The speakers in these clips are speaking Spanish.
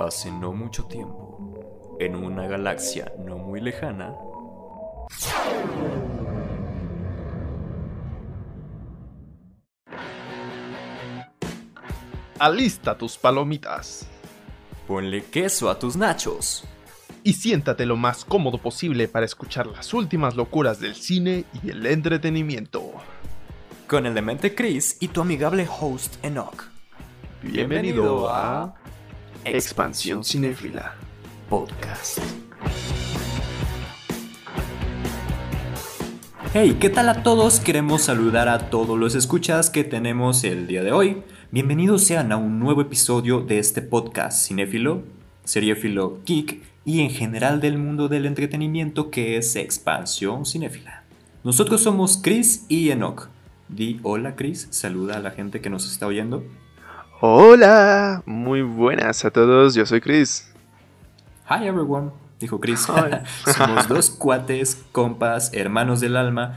Hace no mucho tiempo, en una galaxia no muy lejana, Alista tus palomitas ponle queso a tus nachos. y siéntate lo más cómodo posible para escuchar las últimas locuras del cine y el entretenimiento. Con el demente Chris y tu amigable host Enoch. Bienvenido a Expansión Cinéfila. Podcast. Hey, ¿qué tal a todos? Queremos saludar a todos los escuchas que tenemos el día de hoy. Bienvenidos sean a un nuevo episodio de este podcast cinéfilo, seriéfilo, geek y en general del mundo del entretenimiento que es Expansión Cinéfila. Nosotros somos Chris y Enoch. Di hola Chris, saluda a la gente que nos está oyendo. Hola, muy buenas a todos, yo soy Chris. Hi everyone, dijo Chris. Somos dos cuates, compas, hermanos del alma.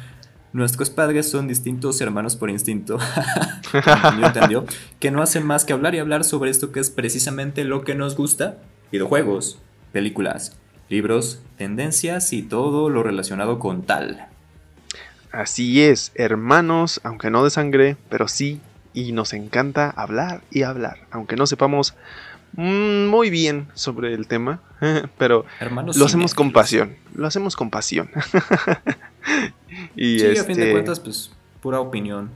Nuestros padres son distintos hermanos por instinto. ¿Me entendió? Que no hacen más que hablar y hablar sobre esto que es precisamente lo que nos gusta. Videojuegos, películas, libros, tendencias y todo lo relacionado con tal. Así es, hermanos, aunque no de sangre, pero sí, y nos encanta hablar y hablar, aunque no sepamos mm, muy bien sobre el tema, pero Hermanos lo hacemos con pasión, lo hacemos con pasión. y Sí, a fin de este, cuentas, pues, pura opinión.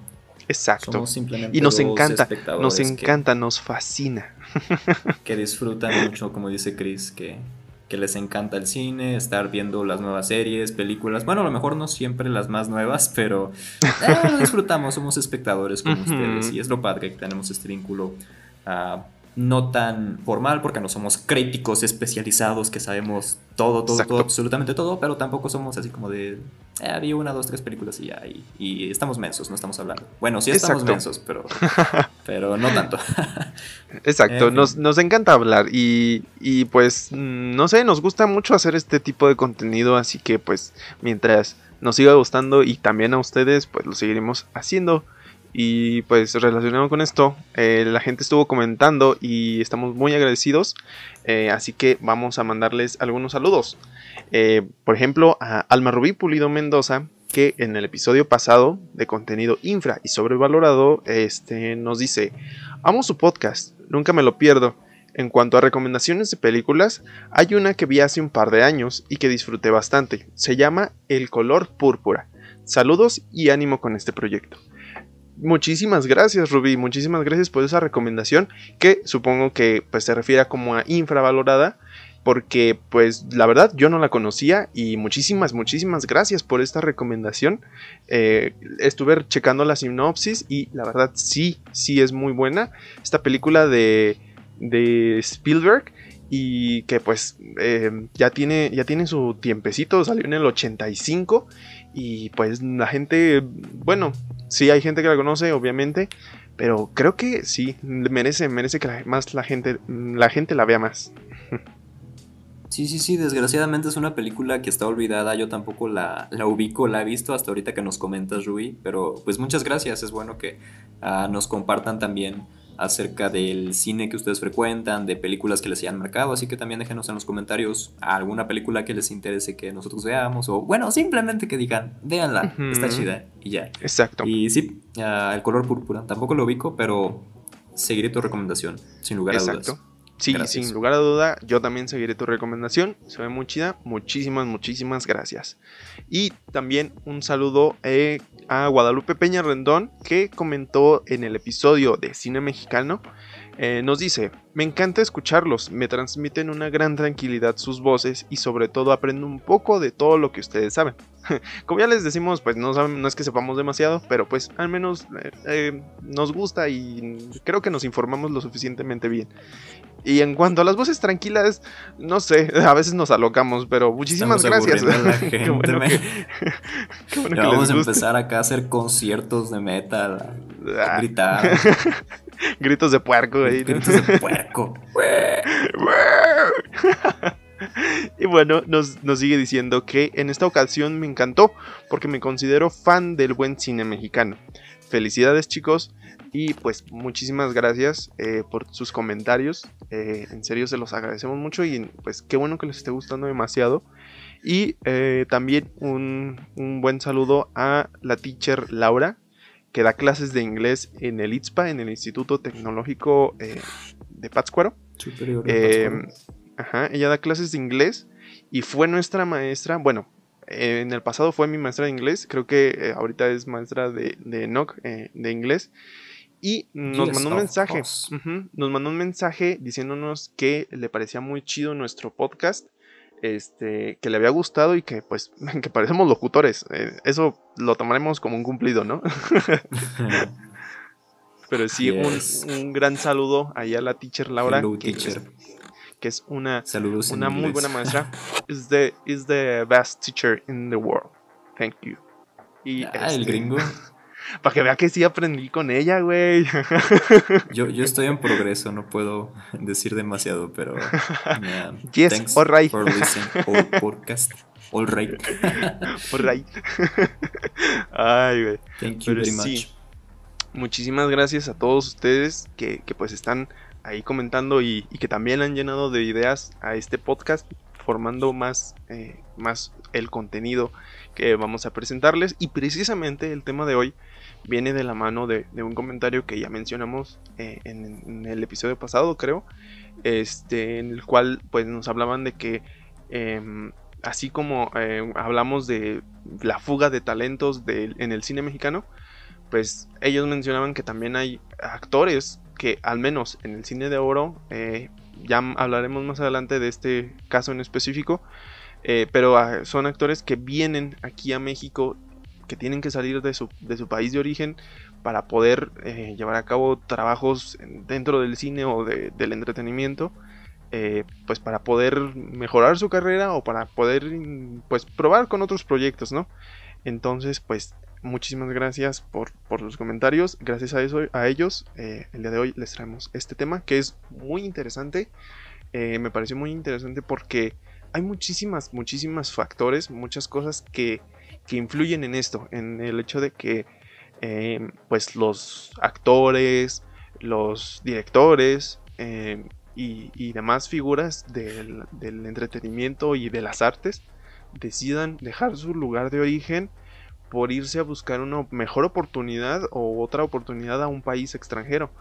exacto. Somos simplemente Y nos encanta, nos encanta, nos fascina. que disfrutan mucho, como dice Chris, que, que les encanta el cine, estar viendo las nuevas series, películas. Bueno, a lo mejor no siempre las más nuevas, pero eh, lo disfrutamos, somos espectadores como ustedes. Y es lo padre que tenemos este vínculo ah, no tan formal, porque no somos críticos especializados que sabemos todo, todo, Exacto. todo, absolutamente todo, pero tampoco somos así como de. Eh, vi una, dos, tres películas y ya. Y, y estamos mensos, no estamos hablando. Bueno, sí estamos Exacto. mensos, pero, pero no tanto. Exacto, En fin. nos, nos encanta hablar y, y pues no sé, nos gusta mucho hacer este tipo de contenido, así que pues mientras nos siga gustando y también a ustedes, pues lo seguiremos haciendo. Y pues relacionado con esto, eh, la gente estuvo comentando y estamos muy agradecidos, eh, así que vamos a mandarles algunos saludos. Eh, por ejemplo, a Alma Rubí Pulido Mendoza, que en el episodio pasado de contenido infra y sobrevalorado, este, nos dice, amo su podcast, nunca me lo pierdo. En cuanto a recomendaciones de películas, hay una que vi hace un par de años y que disfruté bastante. Se llama El color púrpura. Saludos y ánimo con este proyecto. Muchísimas gracias, Rubí. Muchísimas gracias por esa recomendación que supongo que pues se refiere a como a infravalorada porque pues la verdad yo no la conocía y muchísimas, muchísimas gracias por esta recomendación. Eh, estuve checando la sinopsis y la verdad sí, sí es muy buena. Esta película de, de Spielberg y que pues eh, ya, tiene, ya tiene su tiempecito, salió en el 85 y pues la gente, bueno, sí hay gente que la conoce obviamente. Pero creo que sí, merece, merece que más la gente, la gente la vea más. Sí, sí, sí, desgraciadamente es una película que está olvidada, yo tampoco la, la ubico, la he visto hasta ahorita que nos comentas, Rui, pero pues muchas gracias, es bueno que ah, nos compartan también acerca del cine que ustedes frecuentan, de películas que les hayan marcado, así que también déjenos en los comentarios alguna película que les interese que nosotros veamos, o bueno, simplemente que digan, véanla, Ujú. está chida, y ya. Exacto. Y sí, el color púrpura, tampoco lo ubico, pero seguiré tu recomendación, sin lugar a dudas. Exacto. Sí, Gracias. sin lugar a duda, yo también seguiré tu recomendación. Se ve muy chida. Muchísimas, muchísimas gracias. Y también un saludo eh, a Guadalupe Peña Rendón, que comentó en el episodio de Cine Mexicano. Eh, nos dice, me encanta escucharlos, me transmiten una gran tranquilidad sus voces y sobre todo aprendo un poco de todo lo que ustedes saben. Como ya les decimos, pues no, saben- no es que sepamos demasiado, pero pues al menos eh, eh, nos gusta y creo que nos informamos lo suficientemente bien. Y en cuanto a las voces tranquilas, no sé, a veces nos alocamos, pero muchísimas Estamos gracias. Qué bueno que, qué bueno Ya que vamos les a empezar acá a hacer conciertos de metal, a Ah, gritar, Gritos de puerco ahí. ¿no? gritos de puerco. y bueno, nos, nos sigue diciendo que en esta ocasión me encantó porque me considero fan del buen cine mexicano. felicidades chicos y pues muchísimas gracias eh, por sus comentarios. Eh, en serio se los agradecemos mucho y pues qué bueno que les esté gustando demasiado. Y eh, también un, buen saludo a la teacher Laura, que da clases de inglés en el ITSPA, en el Instituto Tecnológico de Pátzcuaro. Ajá, ella da clases de inglés y fue nuestra maestra, bueno, en el pasado fue mi maestra de inglés, creo que ahorita es maestra de, de NOC de inglés. Y nos mandó un mensaje. nos mandó un mensaje diciéndonos que le parecía muy chido nuestro podcast. Este, que le había gustado y que pues que parecemos locutores. Eh, eso lo tomaremos como un cumplido, ¿no? Pero sí, un, gran saludo ahí a la teacher Laura. que, Es, que es una, una muy buena maestra. is the, is the best teacher in the world. Thank you. Y ah, el este, gringo. Para que vea que sí aprendí con ella, güey. Yo, yo estoy en progreso, no puedo decir demasiado, pero. yes, thanks all right. for listening podcast. All right. all right. Ay, güey. Thank you very much. Muchísimas gracias a todos ustedes que, que pues están ahí comentando y, y, que también han llenado de ideas a este podcast, formando más, eh, más el contenido que vamos a presentarles. Y precisamente el tema de hoy viene de la mano de, un comentario que ya mencionamos eh, en, el episodio pasado, creo, este, en el cual pues nos hablaban de que em, así como eh, hablamos de la fuga de talentos en el cine mexicano, pues ellos mencionaban que también hay actores que al menos en el cine de oro, eh, ya hablaremos más adelante de este caso en específico, pero ah, son actores que vienen aquí a México que tienen que salir de su, país de origen para poder eh, llevar a cabo trabajos dentro del cine o del entretenimiento, eh, pues para poder mejorar su carrera o para poder pues probar con otros proyectos, ¿no? Entonces, pues muchísimas gracias por, por los comentarios, gracias a eso, a ellos, eh, el día de hoy les traemos este tema que es muy interesante, me pareció muy interesante porque hay muchísimas, muchísimas factores, muchas cosas que que influyen en esto, en el hecho de que eh, pues los actores, los directores eh, y, demás figuras del, entretenimiento y de las artes decidan dejar su lugar de origen por irse a buscar una mejor oportunidad o otra oportunidad a un país extranjero.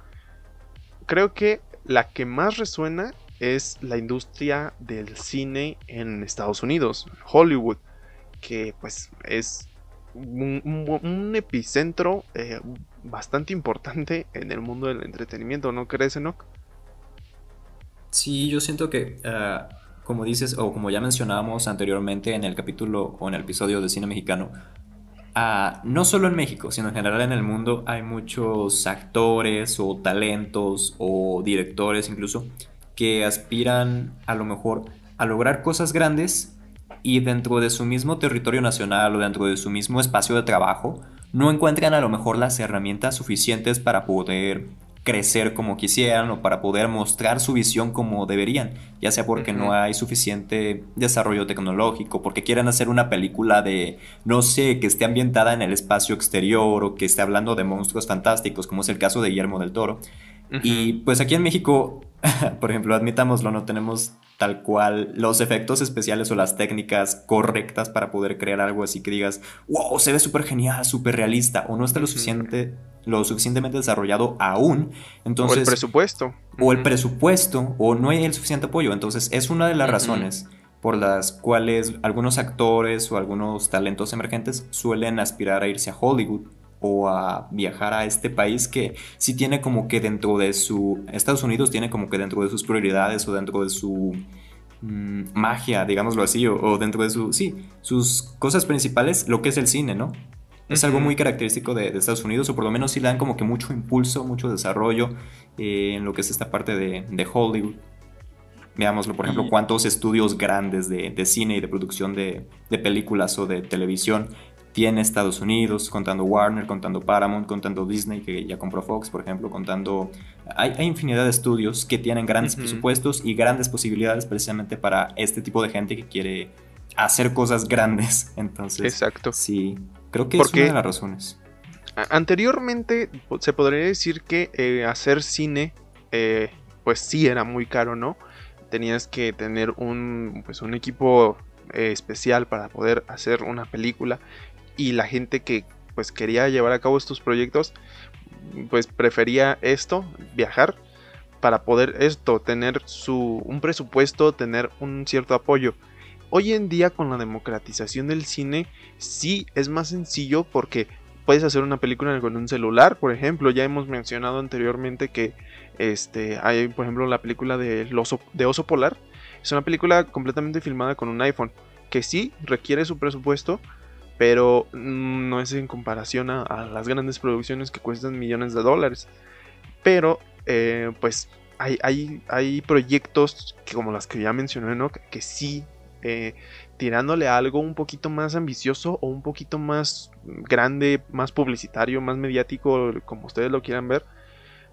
Creo que la que más resuena es la industria del cine en Estados Unidos, Hollywood que pues es un, epicentro eh, bastante importante en el mundo del entretenimiento, ¿no crees, Enoch? Sí, yo siento que, ah, como dices, o como ya mencionábamos anteriormente en el capítulo o en el episodio de cine mexicano, ah, no solo en México, sino en general en el mundo hay muchos actores o talentos o directores incluso que aspiran a lo mejor a lograr cosas grandes y dentro de su mismo territorio nacional o dentro de su mismo espacio de trabajo no encuentran a lo mejor las herramientas suficientes para poder crecer como quisieran o para poder mostrar su visión como deberían, ya sea porque no hay suficiente desarrollo tecnológico, porque quieren hacer una película de, no sé, que esté ambientada en el espacio exterior o que esté hablando de monstruos fantásticos, como es el caso de Guillermo del Toro. Y pues aquí en México, por ejemplo, admitámoslo, no tenemos tal cual los efectos especiales o las técnicas correctas para poder crear algo así que digas, wow, se ve súper genial, súper realista, o no está lo, suficiente, lo suficientemente desarrollado aún. Entonces, o el presupuesto. O el presupuesto, o no hay el suficiente apoyo. Entonces, es una de las razones por las cuales algunos actores o algunos talentos emergentes suelen aspirar a irse a Hollywood o a viajar a este país que sí tiene como que dentro de su... Estados Unidos tiene como que dentro de sus prioridades o dentro de su mm, magia, digámoslo así, o, dentro de su... Sí, sus cosas principales, lo que es el cine, ¿no? Es algo muy característico de, Estados Unidos, o por lo menos sí le dan como que mucho impulso, mucho desarrollo eh, en lo que es esta parte de, Hollywood. Veámoslo, por ejemplo, cuántos estudios grandes de, de, cine y de producción de, películas o de televisión tiene Estados Unidos, contando Warner, contando Paramount, contando Disney, que ya compró Fox, por ejemplo, contando... Hay, infinidad de estudios que tienen grandes presupuestos y grandes posibilidades precisamente para este tipo de gente que quiere hacer cosas grandes. Entonces, Exacto. sí, creo que es una de las razones. anteriormente se podría decir que eh, hacer cine, eh, pues sí era muy caro, ¿no? Tenías que tener un, pues un equipo eh, especial para poder hacer una película y la gente que pues quería llevar a cabo estos proyectos pues prefería esto, viajar para poder esto tener su un presupuesto, tener un cierto apoyo. Hoy en día con la democratización del cine sí es más sencillo porque puedes hacer una película con un celular, por ejemplo, ya hemos mencionado anteriormente que este hay por ejemplo la película de oso, de Oso Polar, es una película completamente filmada con un iPhone, que sí requiere su presupuesto, pero mm, no es en comparación a, las grandes producciones que cuestan millones de dólares. Pero, eh, pues, hay, hay, hay, proyectos que, como las que ya mencioné, ¿no? que, sí, eh, tirándole algo un poquito más ambicioso o un poquito más grande, más publicitario, más mediático, como ustedes lo quieran ver.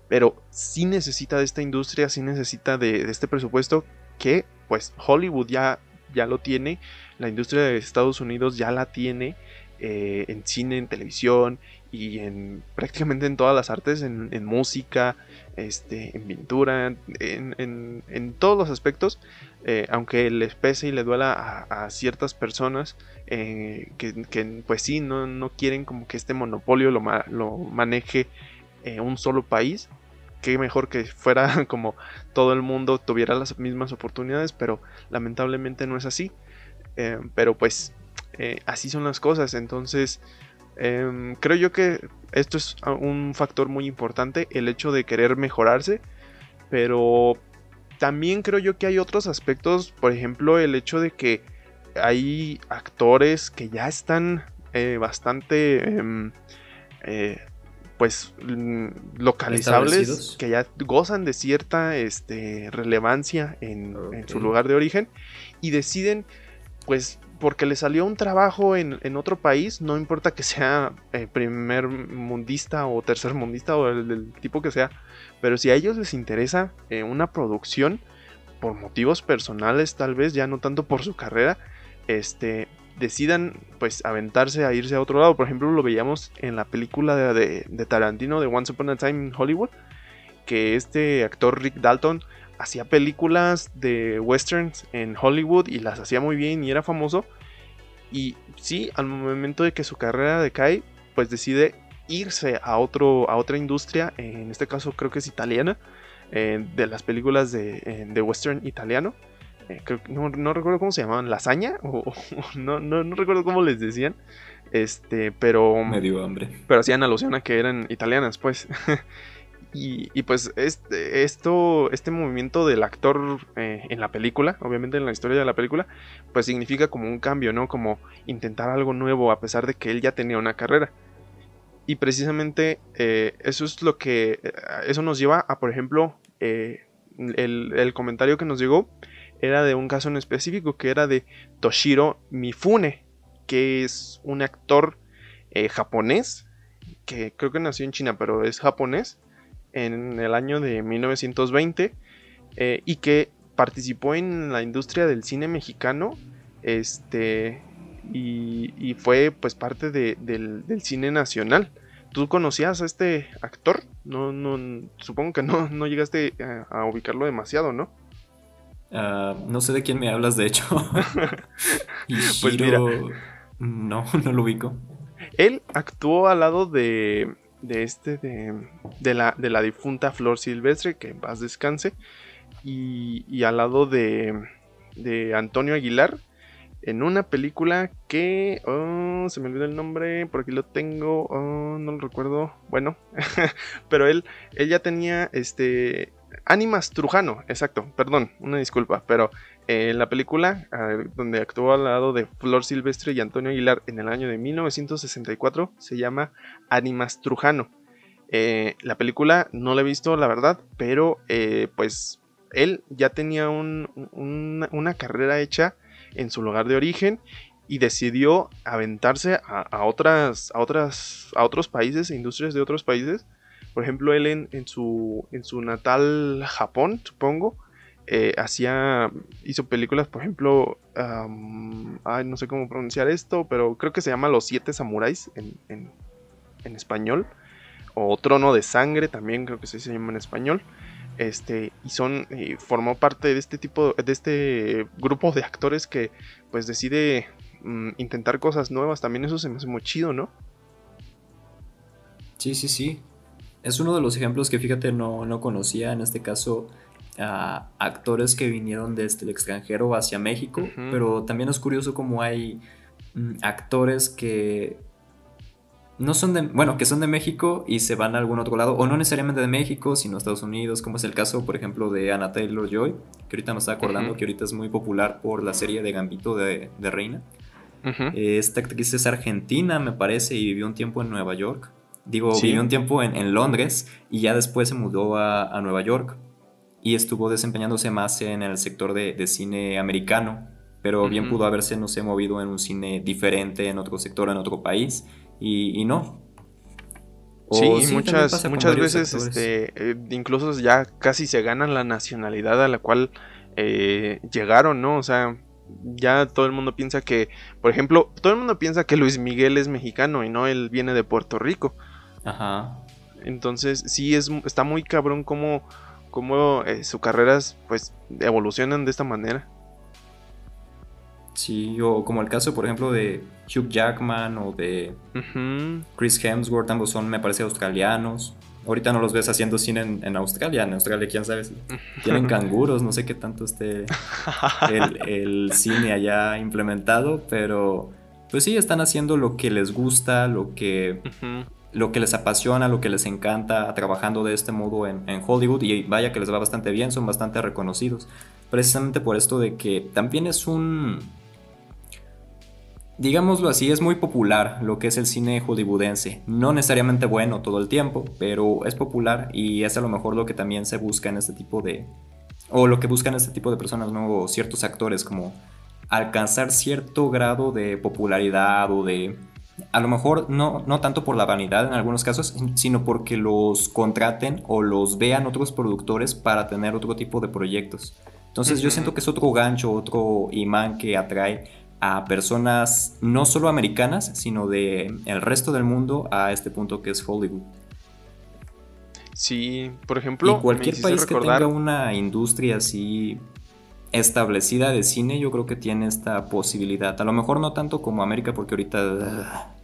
Pero sí necesita de esta industria, sí necesita de, de este presupuesto que, pues, Hollywood ya ya lo tiene, la industria de Estados Unidos ya la tiene eh, en cine, en televisión y en prácticamente en todas las artes, en, música, este, en pintura, en, todos los aspectos, eh, aunque les pese y le duela a, ciertas personas eh, que, pues sí, no, no, quieren como que este monopolio lo, lo maneje un solo país, qué mejor que fuera como todo el mundo tuviera las mismas oportunidades, pero lamentablemente no es así. Eh, pero pues eh, así son las cosas, entonces em, creo yo que esto es un factor muy importante, el hecho de querer mejorarse, pero también creo yo que hay otros aspectos, por ejemplo el hecho de que hay actores que ya están eh, bastante em, pues mm, localizables que ya gozan de cierta este, relevancia en, su lugar de origen y deciden pues porque le salió un trabajo en, otro país, no importa que sea eh, primer mundista o tercer mundista o el, tipo que sea, pero si a ellos les interesa eh, una producción por motivos personales tal vez, ya no tanto por su carrera, este, decidan pues aventarse a irse a otro lado. Por ejemplo, lo veíamos en la película de, Tarantino de Once Upon a Time in Hollywood, que este actor Rick Dalton hacía películas de westerns en Hollywood y las hacía muy bien y era famoso. Y sí, al momento de que su carrera decae, pues decide irse a, otro, a otra industria, en este caso creo que es italiana, eh, de las películas de, eh, de western italiano eh, no, recuerdo cómo se llamaban, lasaña, o, no, no, recuerdo cómo les decían, este, pero... Medio hambre. Pero hacían alusión a que eran italianas, pues. y, pues este, esto, este movimiento del actor eh, en la película, obviamente en la historia de la película, pues significa como un cambio, ¿no? Como intentar algo nuevo a pesar de que él ya tenía una carrera. Y precisamente eh, eso es lo que, eso nos lleva a, por ejemplo, el, el comentario que nos llegó era de un caso en específico que era de Toshiro Mifune, que es un actor eh, japonés, que creo que nació en China, pero es japonés, en el año de 1920, eh, y que participó en la industria del cine mexicano, este, y, fue pues parte del, cine nacional. ¿Tú conocías a este actor? No, no, supongo que no, no llegaste a ubicarlo demasiado, ¿no? Ah, no sé de quién me hablas, de hecho. pues mira. No, no lo ubico. Él actuó al lado de, de este, de, la, de la difunta Flor Silvestre, que en paz descanse, y, y al lado de, de Antonio Aguilar, en una película que oh, se me olvidó el nombre, por aquí lo tengo, oh, no lo recuerdo, bueno, pero él, él ya tenía este Animas Trujano, exacto, perdón, una disculpa, pero eh, la película donde actuó al lado de Flor Silvestre y Antonio Aguilar en el año de 1964 se llama Animas Trujano. Eh, la película no la he visto, la verdad, pero eh, pues él ya tenía una carrera hecha en su lugar de origen y decidió aventarse a, otras, a, a otros países, industrias de otros países, por ejemplo, él en, su, en su natal Japón, supongo, eh, hacía, hizo películas, por ejemplo, ay, no sé cómo pronunciar esto, pero creo que se llama Los Siete Samuráis en, en español. O Trono de Sangre, también creo que se llama en español. Este, y son, formó parte de este tipo, de este grupo de actores que pues decide mm, intentar cosas nuevas. También eso se me hace muy chido, ¿no? Sí, sí, sí. Es uno de los ejemplos que fíjate no, no conocía. En este caso, a actores que vinieron desde el extranjero hacia México, pero también es curioso cómo hay mm, actores que no son de, bueno, que son de México y se van a algún otro lado, o no necesariamente de México, sino Estados Unidos, como es el caso, por ejemplo, de Anna Taylor Joy, que ahorita me está acordando que ahorita es muy popular por la serie de Gambito de, Reina. Esta actriz es argentina, me parece, y vivió un tiempo en Nueva York. Digo, vivió un tiempo en, Londres y ya después se mudó a Nueva York y estuvo desempeñándose más en el sector de, cine americano, pero bien pudo haberse, no sé, movido en un cine diferente, en otro sector, en otro país, y, no. sí, muchas, muchas veces este, eh, incluso ya casi se ganan la nacionalidad a la cual eh, llegaron, ¿no? O sea, ya todo el mundo piensa que, por ejemplo, todo el mundo piensa que Luis Miguel es mexicano y no, él viene de Puerto Rico. Ajá. Entonces, sí, es, está muy cabrón como cómo eh, sus carreras pues evolucionan de esta manera. Sí, o como el caso, por ejemplo, de Hugh Jackman o de Chris Hemsworth, ambos son, me parece, australianos. Ahorita no los ves haciendo cine en, Australia. En Australia, quién sabe si tienen canguros, no sé qué tanto esté el, cine allá implementado, pero pues sí, están haciendo lo que les gusta, lo que lo que les apasiona, lo que les encanta, trabajando de este modo en, Hollywood y vaya que les va bastante bien, son bastante reconocidos. Precisamente por esto de que también es un... Digámoslo así, es muy popular lo que es el cine hollywoodense. No necesariamente bueno todo el tiempo, pero es popular y es a lo mejor lo que también se busca en este tipo de... o lo que buscan este tipo de personas, ¿no? ciertos actores, como alcanzar cierto grado de popularidad o de a lo mejor no, no tanto por la vanidad en algunos casos, sino porque los contraten o los vean otros productores para tener otro tipo de proyectos. Entonces yo siento que es otro gancho, otro imán que atrae a personas no solo americanas, sino de el resto del mundo a este punto que es Hollywood. Sí, por ejemplo, y cualquier país que tenga una industria así establecida de cine, yo creo que tiene esta posibilidad. A lo mejor no tanto como América, porque ahorita ah,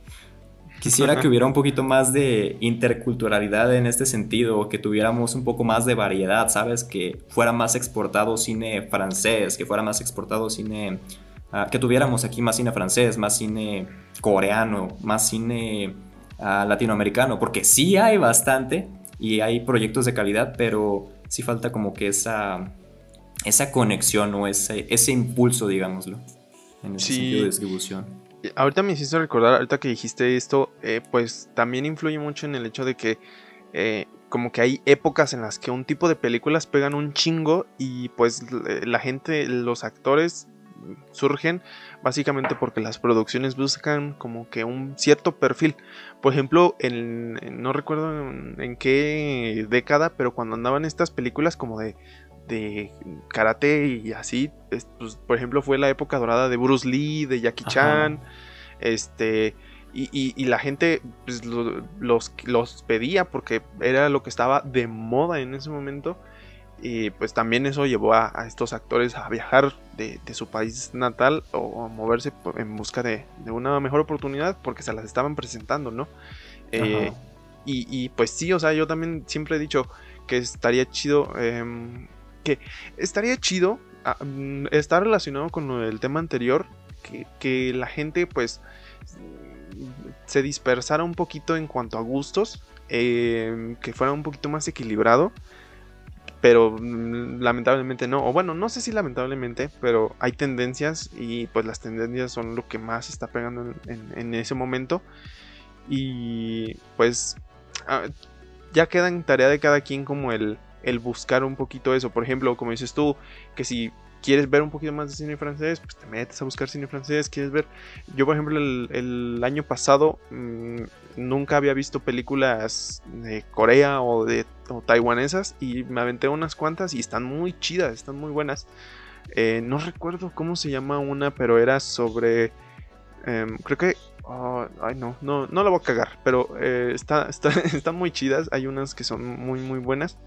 quisiera que hubiera un poquito más de interculturalidad en este sentido, que tuviéramos un poco más de variedad, ¿sabes? Que fuera más exportado cine francés, que fuera más exportado cine... Ah, que tuviéramos aquí más cine francés, más cine coreano, más cine ah, latinoamericano, porque sí hay bastante y hay proyectos de calidad, pero sí falta como que esa esa conexión o ese, ese impulso, digámoslo, en ese sentido de distribución. Ahorita me hiciste recordar, ahorita que dijiste esto, eh, pues también influye mucho en el hecho de que eh, como que hay épocas en las que un tipo de películas pegan un chingo y pues la gente, los actores surgen básicamente porque las producciones buscan como que un cierto perfil. Por ejemplo, en, no recuerdo en, qué década, pero cuando andaban estas películas como de, de karate y así, pues, por ejemplo, fue la época dorada de Bruce Lee, de Jackie Chan, este, y, la gente pues, los, los pedía porque era lo que estaba de moda en ese momento. Y pues también eso llevó a, estos actores a viajar de, su país natal o a moverse en busca de, una mejor oportunidad porque se las estaban presentando, ¿no? Eh, y, y, pues sí, o sea, yo también siempre he dicho que estaría chido em, que estaría chido mm, está relacionado con el tema anterior, que, la gente pues se dispersara un poquito en cuanto a gustos, em, que fuera un poquito más equilibrado, pero mm, lamentablemente no, o bueno, no sé si lamentablemente, pero hay tendencias y pues las tendencias son lo que más está pegando en, ese momento. Y pues ah, ya queda en tarea de cada quien como el el buscar un poquito eso. Por ejemplo, como dices tú, que si quieres ver un poquito más de cine francés, pues te metes a buscar cine francés, quieres ver... Yo, por ejemplo, el, año pasado mm, nunca había visto películas de Corea o de taiwanesas y me aventé unas cuantas y están muy chidas, están muy buenas. Eh, no recuerdo cómo se llama una, pero era sobre... Em, creo que Oh, ay, no, no, no la voy a cagar, pero eh, está, está, están muy chidas. Hay unas que son muy, muy buenas.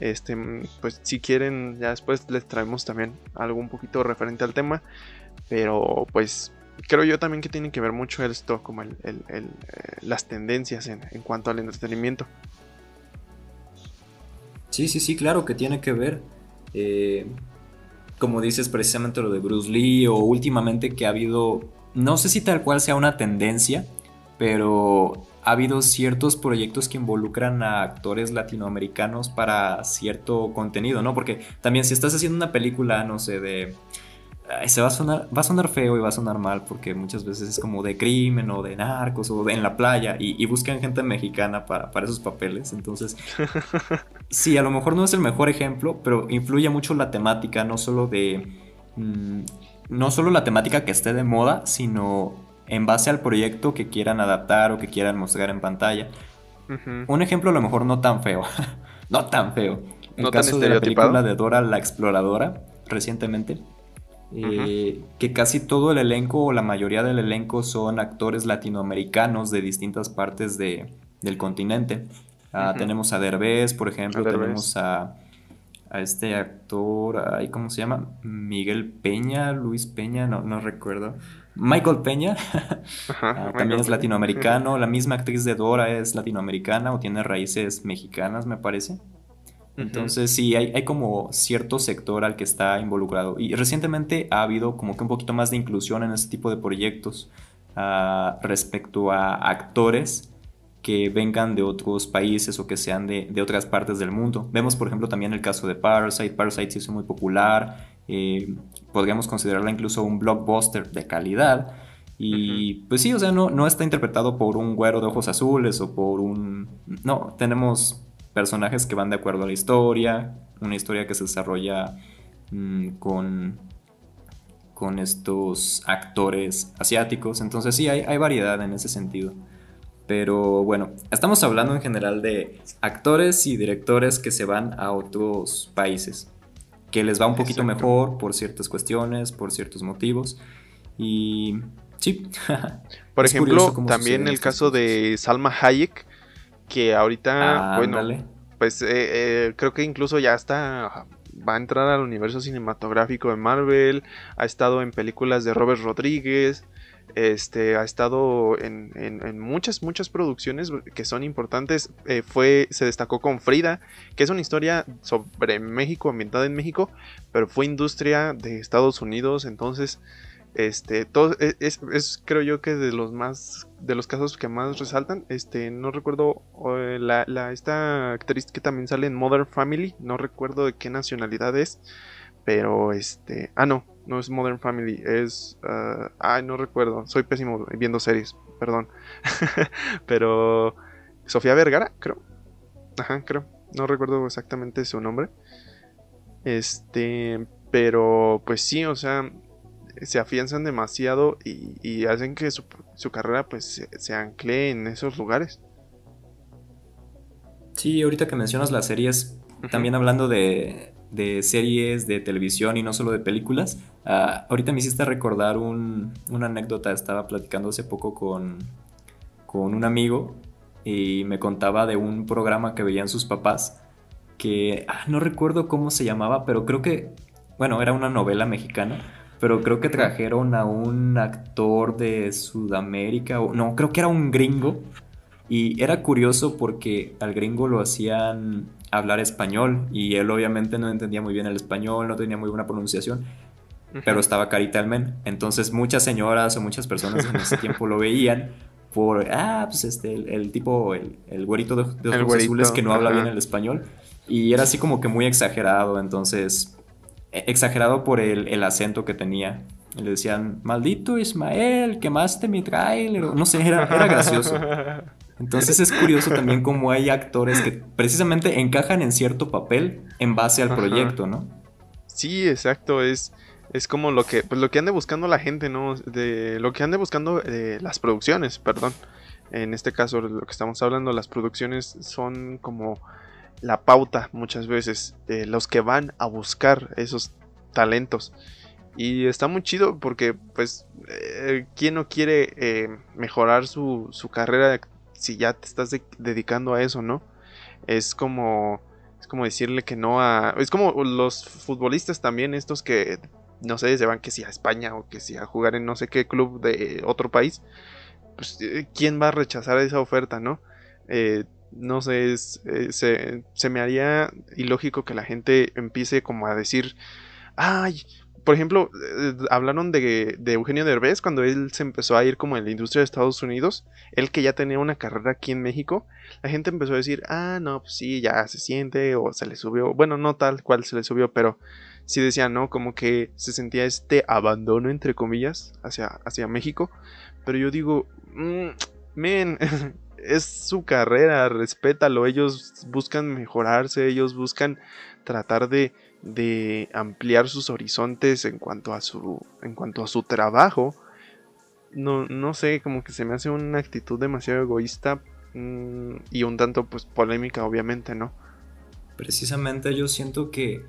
Este, pues si quieren, ya después les traemos también algo un poquito referente al tema. Pero pues creo yo también que tiene que ver mucho esto, como el, eh, las tendencias en, en, cuanto al entretenimiento. Sí, sí, sí, claro que tiene que ver. Eh, como dices, precisamente lo de Bruce Lee o últimamente que ha habido no sé si tal cual sea una tendencia, pero ha habido ciertos proyectos que involucran a actores latinoamericanos para cierto contenido, ¿no? Porque también si estás haciendo una película, no sé, de... se va a sonar, va a sonar feo y va a sonar mal porque muchas veces es como de crimen o de narcos o de en la playa y, buscan gente mexicana para, para, esos papeles. Entonces, sí, a lo mejor no es el mejor ejemplo, pero influye mucho la temática, no solo de... Mm, no solo la temática que esté de moda, sino en base al proyecto que quieran adaptar o que quieran mostrar en pantalla. Un ejemplo a lo mejor no tan feo, no tan feo. El no caso de la película de Dora la Exploradora, recientemente, eh, que casi todo el elenco o la mayoría del elenco son actores latinoamericanos de distintas partes de, del continente. Ah, tenemos a Derbez, por ejemplo, tenemos a a este actor, ay, ¿cómo se llama? Miguel Peña, Luis Peña, no, no recuerdo. Michael Peña, ah, también es latinoamericano. La misma actriz de Dora es latinoamericana o tiene raíces mexicanas, me parece. Entonces sí, hay, hay, como cierto sector al que está involucrado. Y recientemente ha habido como que un poquito más de inclusión en este tipo de proyectos ah, respecto a actores que vengan de otros países o que sean de, otras partes del mundo. Vemos, por ejemplo, también el caso de Parasite. Parasite se hizo muy popular. Eh, podríamos considerarla incluso un blockbuster de calidad. Y pues sí, o sea, no, no está interpretado por un güero de ojos azules o por un... No, tenemos personajes que van de acuerdo a la historia, una historia que se desarrolla mm, con, con estos actores asiáticos. Entonces sí, hay, hay variedad en ese sentido. Pero bueno, estamos hablando en general de actores y directores que se van a otros países, que les va un poquito mejor por ciertas cuestiones, por ciertos motivos. Y sí. Por ejemplo, también el caso de Salma Hayek, que ahorita, bueno, pues eh, eh, creo que incluso ya está va a entrar al universo cinematográfico de Marvel, ha estado en películas de Robert Rodríguez, este, ha estado en, muchas, muchas producciones que son importantes. Eh, fue, se destacó con Frida, que es una historia sobre México, ambientada en México, pero fue industria de Estados Unidos. Entonces, este, e, es, creo yo que de los más, de los casos que más resaltan. Este, no recuerdo la, la, esta actriz que también sale en Mother Family, no recuerdo de qué nacionalidad es, pero este, ah no, no es Modern Family, es... Uh, ay, no recuerdo, soy pésimo viendo series, perdón. Pero... Sofía Vergara, creo. Ajá, creo. No recuerdo exactamente su nombre. Este... Pero pues sí, o sea, se afianzan demasiado y, hacen que su, carrera pues se, se ancle en esos lugares. Sí, ahorita que mencionas las series, también hablando de, de series de televisión y no solo de películas. Ah, ahorita me hiciste recordar una anécdota, estaba platicando hace poco con, con un amigo y me contaba de un programa que veían sus papás que ah, no recuerdo cómo se llamaba, pero creo que, bueno, era una novela mexicana, pero creo que trajeron a un actor de Sudamérica, no, creo que era un gringo, y era curioso porque al gringo lo hacían hablar español y él obviamente no entendía muy bien el español, no tenía muy buena pronunciación, pero estaba carita al men. Entonces muchas señoras o muchas personas en ese tiempo lo veían por, ah, pues este, el, tipo, el, el, güerito de, ojos azules que no habla bien el español. Y era así como que muy exagerado, entonces, e, exagerado por el, el acento que tenía. le decían, maldito Ismael, quemaste mi trailer. No sé, era, era gracioso. Entonces es curioso también cómo hay actores que precisamente encajan en cierto papel en base al proyecto, ¿no? Sí, exacto, es, es como lo que, pues lo que ande buscando la gente, ¿no? De lo que ande buscando eh, las producciones, perdón. En este caso, lo que estamos hablando, las producciones son como la pauta muchas veces de los que van a buscar esos talentos. Y está muy chido porque, pues, eh, ¿quién no quiere eh, mejorar su, su, carrera si ya te estás dedicando a eso, no? Es como, es como decirle que no a... Es como los futbolistas también, estos que, no sé, se van que si a España o que si a jugar en no sé qué club de otro país. Pues, eh, ¿quién va a rechazar esa oferta, no? no sé, se, se me haría ilógico que la gente empiece como a decir, ay, por ejemplo, eh, hablaron de, Eugenio Derbez cuando él se empezó a ir como en la industria de Estados Unidos, él que ya tenía una carrera aquí en México, la gente empezó a decir, ah, no, pues sí, ya se siente o se le subió, bueno, no tal cual se le subió, pero sí decía, ¿no? Como que se sentía este abandono, entre comillas, hacia, hacia México, pero yo digo, men, es su carrera, respétalo, ellos buscan mejorarse, ellos buscan tratar de de ampliar sus horizontes en cuanto a su, en cuanto a su trabajo. No, no sé, como que se me hace una actitud demasiado egoísta mm, y un tanto pues polémica, obviamente, ¿no? Precisamente yo siento que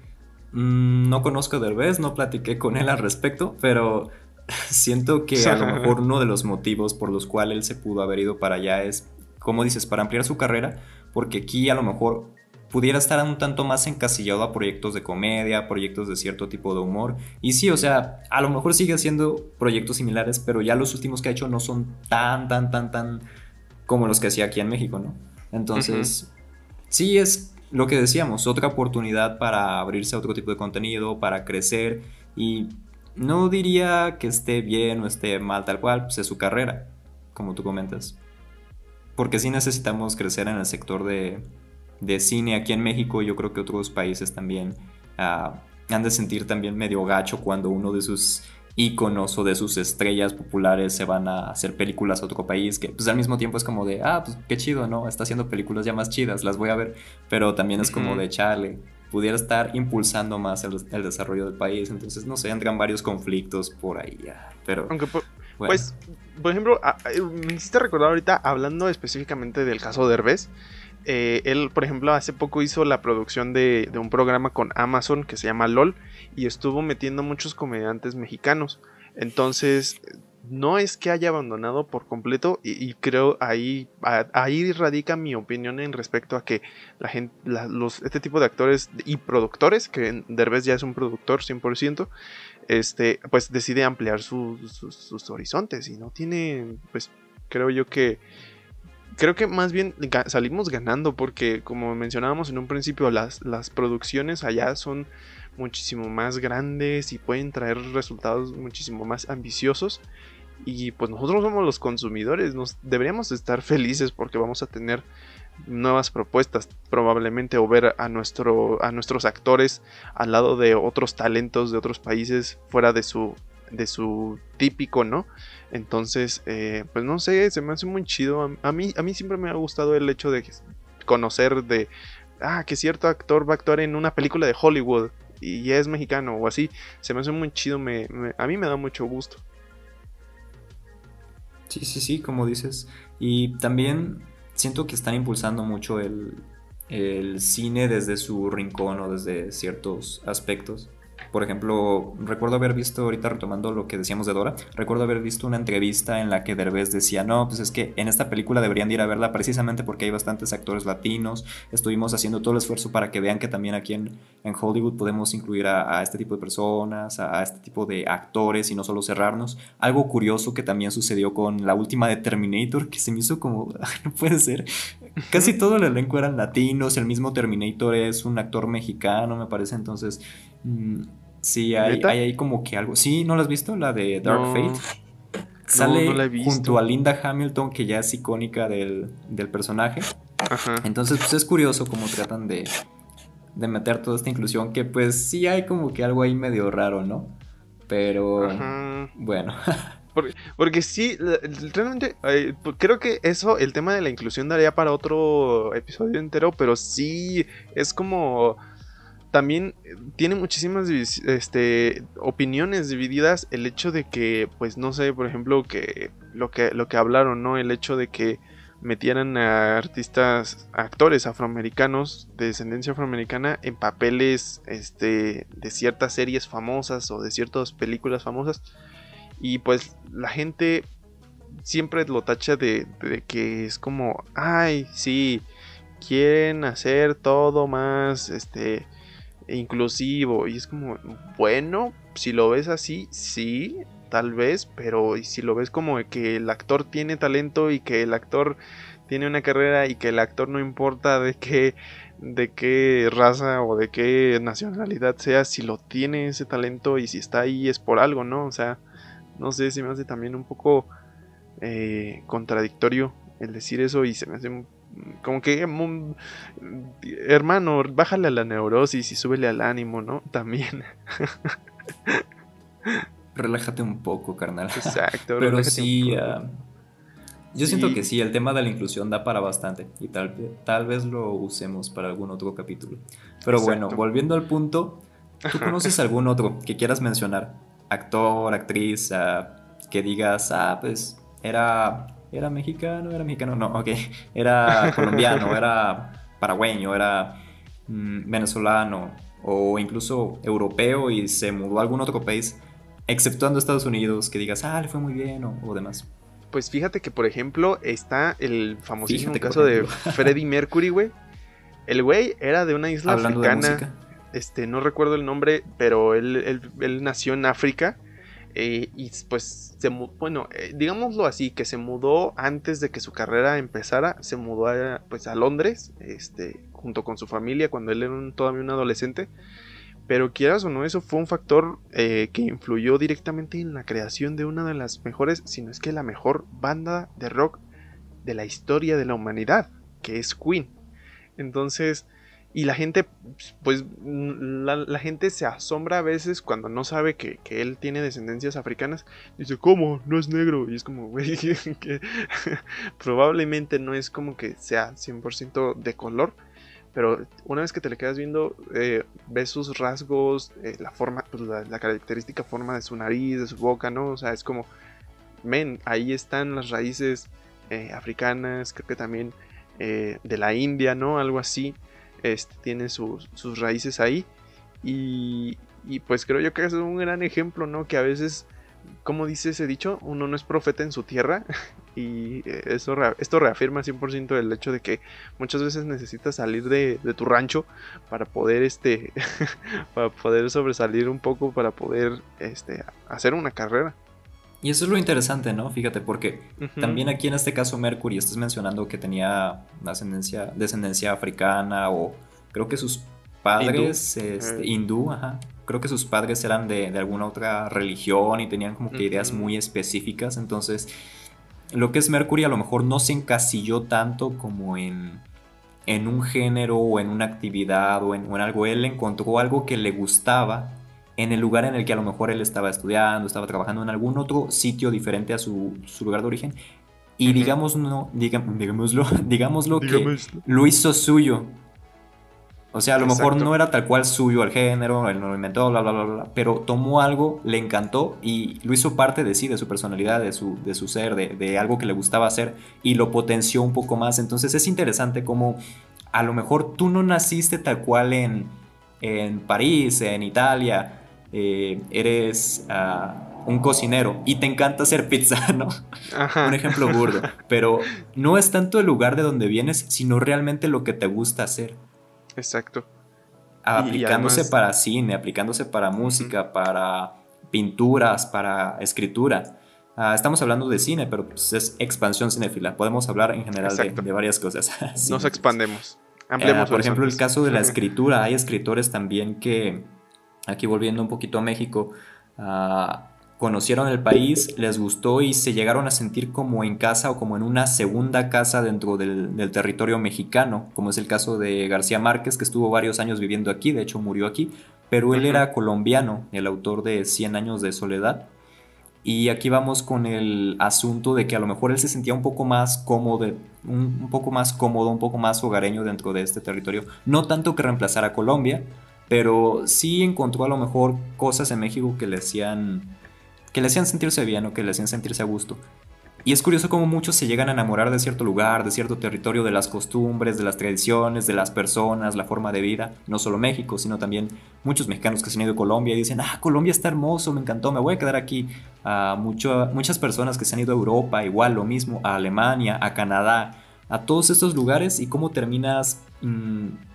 mm, no conozco a Derbez, no platiqué con él al respecto, pero siento que a lo mejor uno de los motivos por los cuales él se pudo haber ido para allá es, como dices, para ampliar su carrera, porque aquí a lo mejor pudiera estar un tanto más encasillado a proyectos de comedia, proyectos de cierto tipo de humor. Y sí, o sea, a lo mejor sigue haciendo proyectos similares, pero ya los últimos que ha hecho no son tan, tan, tan, tan como los que hacía aquí en México, ¿no? Entonces, sí es lo que decíamos, otra oportunidad para abrirse a otro tipo de contenido, para crecer y no diría que esté bien o esté mal tal cual, pues es su carrera, como tú comentas. Porque sí necesitamos crecer en el sector de, de cine aquí en México, yo creo que otros países también ah, han de sentir también medio gacho cuando uno de sus íconos o de sus estrellas populares se van a hacer películas a otro país, que pues al mismo tiempo es como de, ah, pues qué chido, ¿no? Está haciendo películas ya más chidas, las voy a ver, pero también es como de, chale, pudiera estar impulsando más el, desarrollo del país, entonces no sé, entran varios conflictos por ahí, pero... Aunque Pues, por ejemplo, me hiciste recordar ahorita, hablando específicamente del caso de Herbes, eh, él, por ejemplo, hace poco hizo la producción de, un programa con Amazon que se llama LOL y estuvo metiendo muchos comediantes mexicanos. Entonces, no es que haya abandonado por completo y, creo ahí, ahí radica mi opinión en respecto a que la gente, este tipo de actores y productores, que Derbez ya es un productor 100%, este, pues decide ampliar sus horizontes y no tiene, pues creo yo que creo que más bien salimos ganando porque como mencionábamos en un principio las, las producciones allá son muchísimo más grandes y pueden traer resultados muchísimo más ambiciosos. Y pues nosotros somos los consumidores, nos deberíamos estar felices porque vamos a tener nuevas propuestas probablemente o ver a nuestro a nuestros actores al lado de otros talentos de otros países fuera de su de su típico, ¿no? Entonces, eh, pues no sé, se me hace muy chido. A, mí, a mí siempre me ha gustado el hecho de conocer de, ah, que cierto actor va a actuar en una película de Hollywood y es mexicano o así. Se me hace muy chido, me, a mí me da mucho gusto. Sí, sí, sí, como dices. Y también siento que están impulsando mucho el, el cine desde su rincón o desde ciertos aspectos. Por ejemplo, recuerdo haber visto, ahorita retomando lo que decíamos de Dora, recuerdo haber visto una entrevista en la que Derbez decía, no, pues es que en esta película deberían ir a verla precisamente porque hay bastantes actores latinos, estuvimos haciendo todo el esfuerzo para que vean que también aquí en, Hollywood podemos incluir a, este tipo de personas, a, este tipo de actores y no solo cerrarnos. Algo curioso que también sucedió con la última de Terminator, que se me hizo como, no puede ser, casi todo el elenco eran latinos, el mismo Terminator es un actor mexicano, me parece, entonces... Mm, Sí, hay, hay, ahí como que algo. Sí, ¿no lo has visto? La de Dark Fate. Sale junto a Linda Hamilton, que ya es icónica del, personaje. Ajá. Entonces, pues es curioso cómo tratan de, de meter toda esta inclusión, que pues sí hay como que algo ahí medio raro, ¿no? Pero bueno. Porque, porque, sí, realmente eh, creo que eso, el tema de la inclusión daría para otro episodio entero, pero sí es como también eh, tiene muchísimas este, opiniones divididas el hecho de que, pues no sé, por ejemplo, que lo que, lo que hablaron, ¿no? El hecho de que metieran a artistas, actores afroamericanos de descendencia afroamericana en papeles este, de ciertas series famosas o de ciertas películas famosas. Y pues la gente siempre lo tacha de, de que es como, ay, sí, quieren hacer todo más este inclusivo y es como bueno si lo ves así sí tal vez pero si lo ves como que el actor tiene talento y que el actor tiene una carrera y que el actor no importa de qué de qué raza o de qué nacionalidad sea si lo tiene ese talento y si está ahí es por algo no o sea no sé si me hace también un poco eh, contradictorio el decir eso y se me hace un como que hermano, bájale a la neurosis y súbele al ánimo, ¿no? También. Relájate un poco, carnal. Exacto. Pero sí, ah, yo siento que sí, el tema de la inclusión da para bastante y tal, tal vez lo usemos para algún otro capítulo. Pero bueno, volviendo al punto, ¿tú conoces algún otro que quieras mencionar? Actor, actriz, ah, que digas, ah, pues era ¿Era mexicano? ¿Era mexicano? No, ok. Era colombiano, era paragüeño, era mm, venezolano o incluso europeo y se mudó a algún otro país, exceptuando Estados Unidos, que digas, ah, le fue muy bien o, demás. Pues fíjate que, por ejemplo, está el famosísimo caso de Freddie Mercury, güey. El güey era de una isla africana. este, no recuerdo el nombre, pero él, él nació en África eh, y pues, se, bueno, eh, digámoslo así, que se mudó antes de que su carrera empezara, se mudó a, pues, a Londres, este, junto con su familia, cuando él era todavía un adolescente. Pero quieras o no, eso fue un factor eh, que influyó directamente en la creación de una de las mejores, si no es que la mejor banda de rock de la historia de la humanidad, que es Queen. Entonces, y la gente, pues la, gente se asombra a veces cuando no sabe que, él tiene descendencias africanas. Dice, ¿cómo? No es negro. Y es como, güey, que probablemente no es como que sea 100% de color. Pero una vez que te le quedas viendo, eh, ves sus rasgos, eh, la forma, pues, la, característica forma de su nariz, de su boca, ¿no? O sea, es como, men, ahí están las raíces eh, africanas, creo que también de la India, ¿no? Algo así este, tiene sus, raíces ahí. Y, pues creo yo que es un gran ejemplo, ¿no? Que a veces, como dice ese dicho, uno no es profeta en su tierra. Y eso, esto reafirma 100% el hecho de que muchas veces necesitas salir de, tu rancho para poder, este, para poder sobresalir un poco, para poder este, hacer una carrera. Y eso es lo interesante, ¿no? Fíjate, porque también aquí en este caso Mercury estás mencionando que tenía ascendencia, descendencia africana o creo que sus padres, hindú, este, ajá, creo que sus padres eran de, alguna otra religión y tenían como que ideas muy específicas, entonces lo que es Mercury a lo mejor no se encasilló tanto como en, en un género o en una actividad o en, o en algo, él encontró algo que le gustaba en el lugar en el que a lo mejor él estaba estudiando, estaba trabajando en algún otro sitio diferente a su, lugar de origen. Y digamos, no, digámoslo, digámoslo que lo hizo suyo. O sea, a lo mejor no era tal cual suyo el género, él no lo inventó, bla, bla, bla, bla, pero tomó algo, le encantó y lo hizo parte de sí, de su personalidad, de su, de su ser, de, de algo que le gustaba hacer y lo potenció un poco más. Entonces es interesante como a lo mejor tú no naciste tal cual en, en París, en Italia, eh, eres ah, un cocinero y te encanta hacer pizza, ¿no? Un ejemplo burdo. Pero no es tanto el lugar de donde vienes, sino realmente lo que te gusta hacer. Exacto. Aplicándose para cine, aplicándose para música, para pinturas, para escritura. Ah, estamos hablando de cine, pero pues, es expansión cinéfila. Podemos hablar en general de, varias cosas. Nos expandemos. Ampliemos por ejemplo, el caso de la escritura. Hay escritores también que aquí volviendo un poquito a México, ah, conocieron el país, les gustó y se llegaron a sentir como en casa o como en una segunda casa dentro del, territorio mexicano, como es el caso de García Márquez, que estuvo varios años viviendo aquí, de hecho murió aquí, pero él era colombiano, el autor de Cien años de soledad. Y aquí vamos con el asunto de que a lo mejor él se sentía un poco más cómodo, un poco más cómodo, un poco más hogareño dentro de este territorio. No tanto que reemplazara a Colombia, pero sí encontró a lo mejor cosas en México que le hacían que le hacían sentirse bien o que le hacían sentirse a gusto. Y es curioso cómo muchos se llegan a enamorar de cierto lugar, de cierto territorio, de las costumbres, de las tradiciones, de las personas, la forma de vida. No solo México, sino también muchos mexicanos que se han ido a Colombia y dicen, ah, Colombia está hermoso, me encantó, me voy a quedar aquí. A muchas personas que se han ido a Europa, igual lo mismo, a Alemania, a Canadá, a todos estos lugares y cómo terminas mm,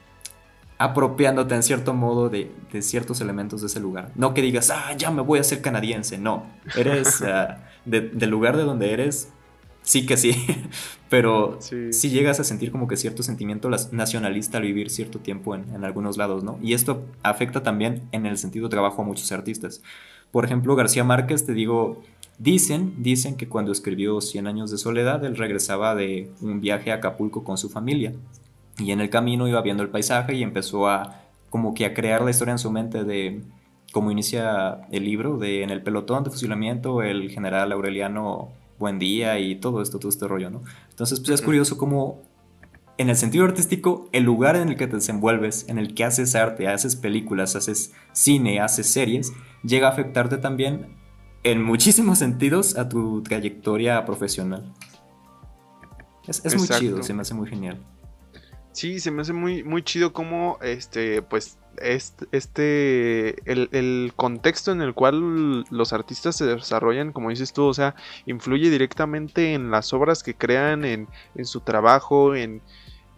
apropiándote en cierto modo de, ciertos elementos de ese lugar. No que digas, ah, ya me voy a ser canadiense, no. Eres ah, del lugar de donde eres, sí que sí, pero sí. llegas a sentir como que cierto sentimiento nacionalista al vivir cierto tiempo en, en, algunos lados, ¿no? Y esto afecta también en el sentido de trabajo a muchos artistas. Por ejemplo, García Márquez, te digo, Dicen, dicen que cuando escribió Cien años de soledad, él regresaba de un viaje a Acapulco con su familia. Y en el camino iba viendo el paisaje y empezó a como que a crear la historia en su mente de cómo inicia el libro, de en el pelotón de fusilamiento, el general Aureliano Buendía y todo esto, todo este rollo, ¿no? Entonces, pues es curioso cómo en el sentido artístico, el lugar en el que te desenvuelves, en el que haces arte, haces películas, haces cine, haces series, llega a afectarte también en muchísimos sentidos a tu trayectoria profesional. Es, muy chido, se me hace muy genial. Sí, se me hace muy, muy chido como este, pues, este, el, contexto en el cual los artistas se desarrollan, como dices tú, o sea, influye directamente en las obras que crean, en, su trabajo, en,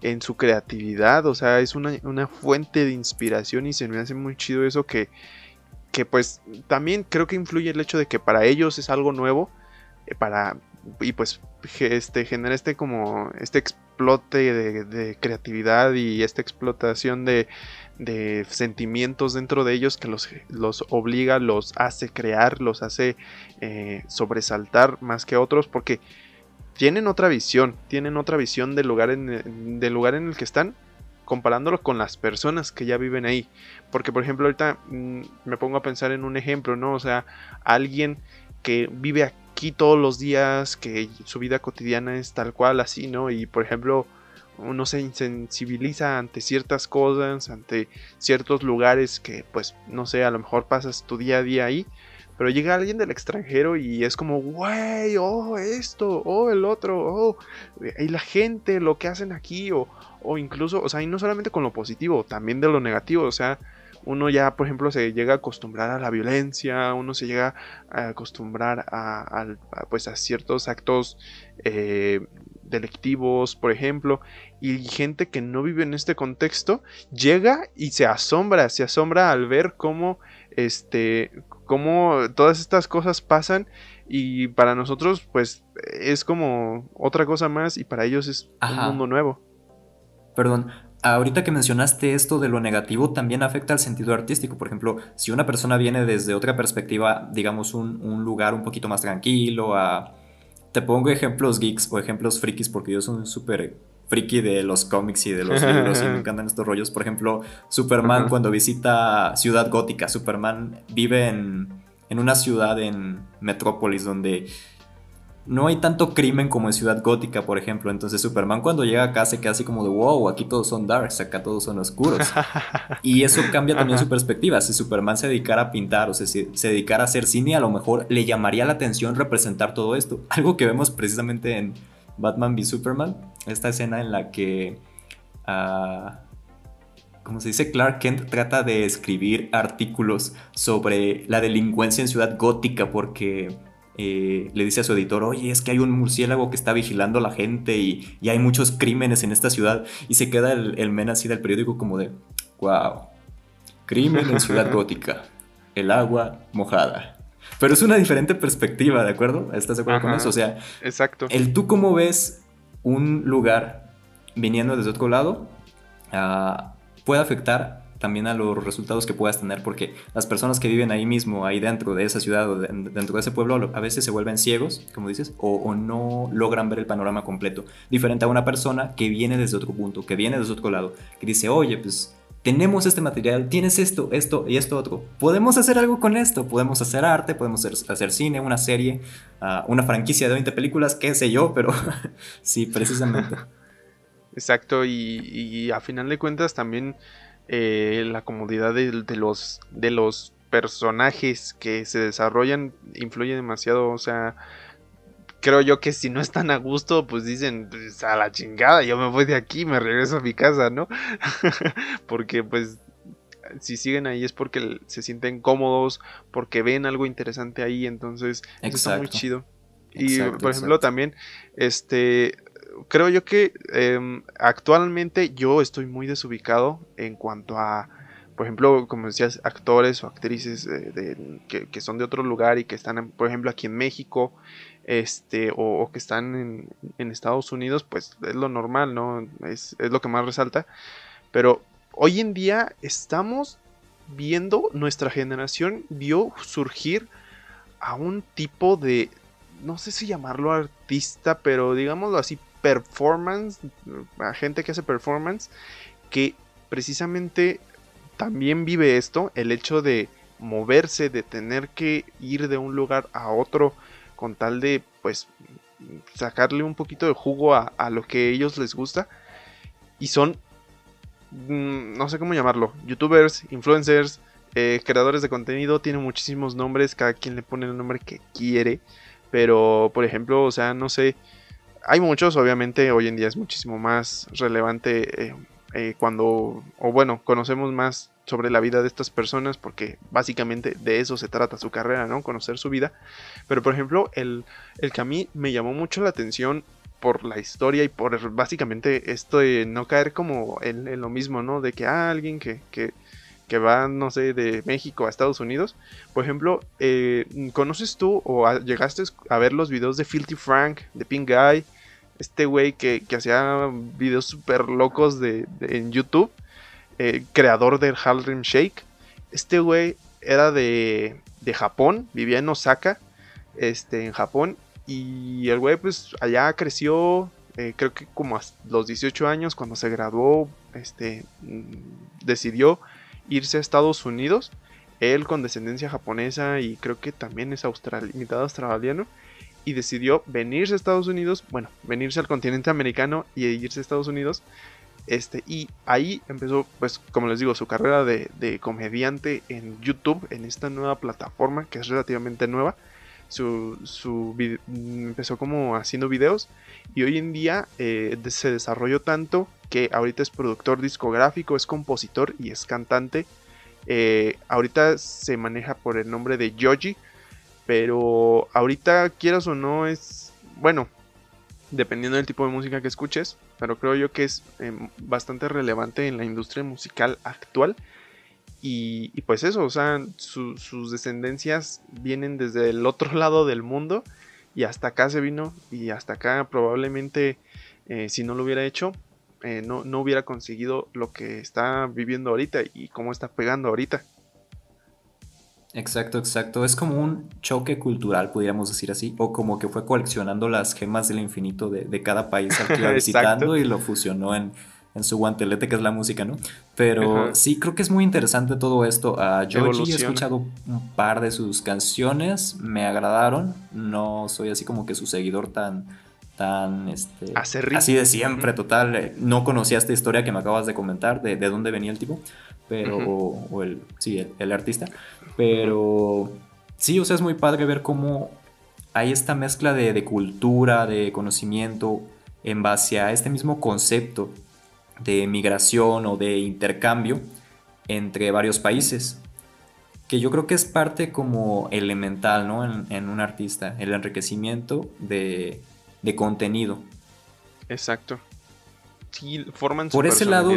en, su creatividad, o sea, es una, una fuente de inspiración y se me hace muy chido eso que, que pues también creo que influye el hecho de que para ellos es algo nuevo, eh, para y pues este genera este como este explote de, creatividad y esta explotación de, sentimientos dentro de ellos que los, los, obliga, los hace crear, los hace eh, sobresaltar más que otros porque tienen otra visión, tienen otra visión del lugar en, del lugar en el que están comparándolo con las personas que ya viven ahí. Porque, por ejemplo, ahorita mm, me pongo a pensar en un ejemplo, ¿no? O sea, alguien que vive aquí todos los días, que su vida cotidiana es tal cual, así, ¿no? Y, por ejemplo, uno se insensibiliza ante ciertas cosas, ante ciertos lugares que, pues, no sé, a lo mejor pasas tu día a día ahí. Pero llega alguien del extranjero y es como, güey, oh, esto, oh, el otro, oh, y la gente, lo que hacen aquí, o, o incluso, o sea, y no solamente con lo positivo, también de lo negativo, o sea, uno ya, por ejemplo, se llega a acostumbrar a la violencia, uno se llega a acostumbrar a, pues a ciertos actos eh, delictivos, por ejemplo, y gente que no vive en este contexto llega y se asombra, se asombra al ver cómo, este, cómo todas estas cosas pasan y para nosotros, pues, es como otra cosa más y para ellos es un mundo nuevo. Perdón, ahorita que mencionaste esto de lo negativo, también afecta al sentido artístico. Por ejemplo, si una persona viene desde otra perspectiva, digamos un, lugar un poquito más tranquilo, a... Te pongo ejemplos geeks o ejemplos frikis porque yo soy un súper friki de los cómics y de los libros y me encantan estos rollos. Por ejemplo, Superman cuando visita Ciudad Gótica, Superman vive en, en una ciudad en Metrópolis donde no hay tanto crimen como en Ciudad Gótica, por ejemplo. Entonces Superman cuando llega acá se queda así como de, wow, aquí todos son darks, acá todos son oscuros. y eso cambia también su perspectiva. Si Superman se dedicara a pintar o se, se dedicara a hacer cine, a lo mejor le llamaría la atención representar todo esto. Algo que vemos precisamente en Batman v Superman, esta escena en la que... Uh, como se dice, Clark Kent trata de escribir artículos sobre la delincuencia en Ciudad Gótica porque eh, le dice a su editor, oye, es que hay un murciélago que está vigilando a la gente y, hay muchos crímenes en esta ciudad. Y se queda el, el men así del periódico como de, wow, crimen en Ciudad Gótica, el agua mojada. Pero es una diferente perspectiva, ¿de acuerdo? ¿Estás de acuerdo con eso? O sea, exacto. el tú cómo ves un lugar viniendo desde otro lado ah, puede afectar también a los resultados que puedas tener, porque las personas que viven ahí mismo, ahí dentro de esa ciudad o dentro de ese pueblo, a veces se vuelven ciegos, como dices, o, no logran ver el panorama completo. Diferente a una persona que viene desde otro punto, que viene desde otro lado, que dice, oye, pues tenemos este material, tienes esto, esto y esto otro. Podemos hacer algo con esto, podemos hacer arte, podemos hacer, cine, una serie, ah, una franquicia de 20 películas, qué sé yo, pero sí, precisamente. Exacto, y a final de cuentas también eh, la comodidad de, los, de los personajes que se desarrollan influye demasiado, o sea, creo yo que si no están a gusto, pues dicen, pues a la chingada, yo me voy de aquí, me regreso a mi casa, ¿no? porque pues si siguen ahí es porque se sienten cómodos, porque ven algo interesante ahí, entonces está muy chido. Y por ejemplo también, este, creo yo que em, actualmente yo estoy muy desubicado en cuanto a, por ejemplo, como decías, actores o actrices de, que, son de otro lugar y que están, por ejemplo, aquí en México, este, o, que están en, en, Estados Unidos, pues es lo normal, ¿no? Es, es lo que más resalta. Pero hoy en día estamos viendo, nuestra generación vio surgir a un tipo de, no sé si llamarlo artista, pero digámoslo así, performance, a gente que hace performance, que precisamente también vive esto, el hecho de moverse, de tener que ir de un lugar a otro con tal de, pues, sacarle un poquito de jugo a, a lo que ellos les gusta. Y son, mm, no sé cómo llamarlo, youtubers, influencers, eh, creadores de contenido, tienen muchísimos nombres, cada quien le pone el nombre que quiere. Pero, por ejemplo, o sea, no sé, hay muchos, obviamente hoy en día es muchísimo más relevante eh, eh, cuando, o bueno, conocemos más sobre la vida de estas personas porque básicamente de eso se trata su carrera, ¿no? Conocer su vida. Pero por ejemplo, el, el que a mí me llamó mucho la atención por la historia y por básicamente esto de no caer como en, lo mismo, ¿no? De que ah, alguien que, que, que, va, no sé, de México a Estados Unidos. Por ejemplo, eh, ¿conoces tú o llegaste a ver los videos de Filthy Frank, de Pink Guy? este güey que, hacía videos súper locos de, en YouTube, eh, creador del Harlem Shake. Este güey era de, de Japón, vivía en Osaka, este, en Japón, y el güey pues allá creció, eh, creo que como a los 18 años, cuando se graduó, este, mm, decidió irse a Estados Unidos. Él con descendencia japonesa y creo que también es austral, mitad australiano y decidió venirse a Estados Unidos, bueno, venirse al continente americano y irse a Estados Unidos. Este, y ahí empezó, pues, como les digo, su carrera de, comediante en YouTube, en esta nueva plataforma que es relativamente nueva. Su, su empezó como haciendo videos y hoy en día eh, se desarrolló tanto que ahorita es productor discográfico, es compositor y es cantante. Eh, ahorita se maneja por el nombre de Yoji, pero ahorita, quieras o no, es. Bueno, dependiendo del tipo de música que escuches. Pero creo yo que es em, bastante relevante en la industria musical actual. Y, pues eso, o sea, sus descendencias vienen desde el otro lado del mundo. Y hasta acá se vino. Y hasta acá probablemente, eh, si no lo hubiera hecho, eh, no, no hubiera conseguido lo que está viviendo ahorita y cómo está pegando ahorita. Exacto, exacto. Es como un choque cultural, podríamos decir así, o como que fue coleccionando las gemas del infinito de, cada país al que iba visitando y lo fusionó en, su guantelete, que es la música, ¿no? Pero sí, creo que es muy interesante todo esto. Uh, yo he escuchado un par de sus canciones, me agradaron. No soy así como que su seguidor tan tan este, así de siempre, total. No conocía esta historia que me acabas de comentar, de, de dónde venía el tipo pero, o, el, sí, el, artista, pero sí, o sea, es muy padre ver cómo hay esta mezcla de, cultura, de conocimiento, en base a este mismo concepto de migración o de intercambio entre varios países, que yo creo que es parte como elemental, ¿no? En, un artista, el enriquecimiento de, de contenido. Exacto. Sí, forman su Por ese lado,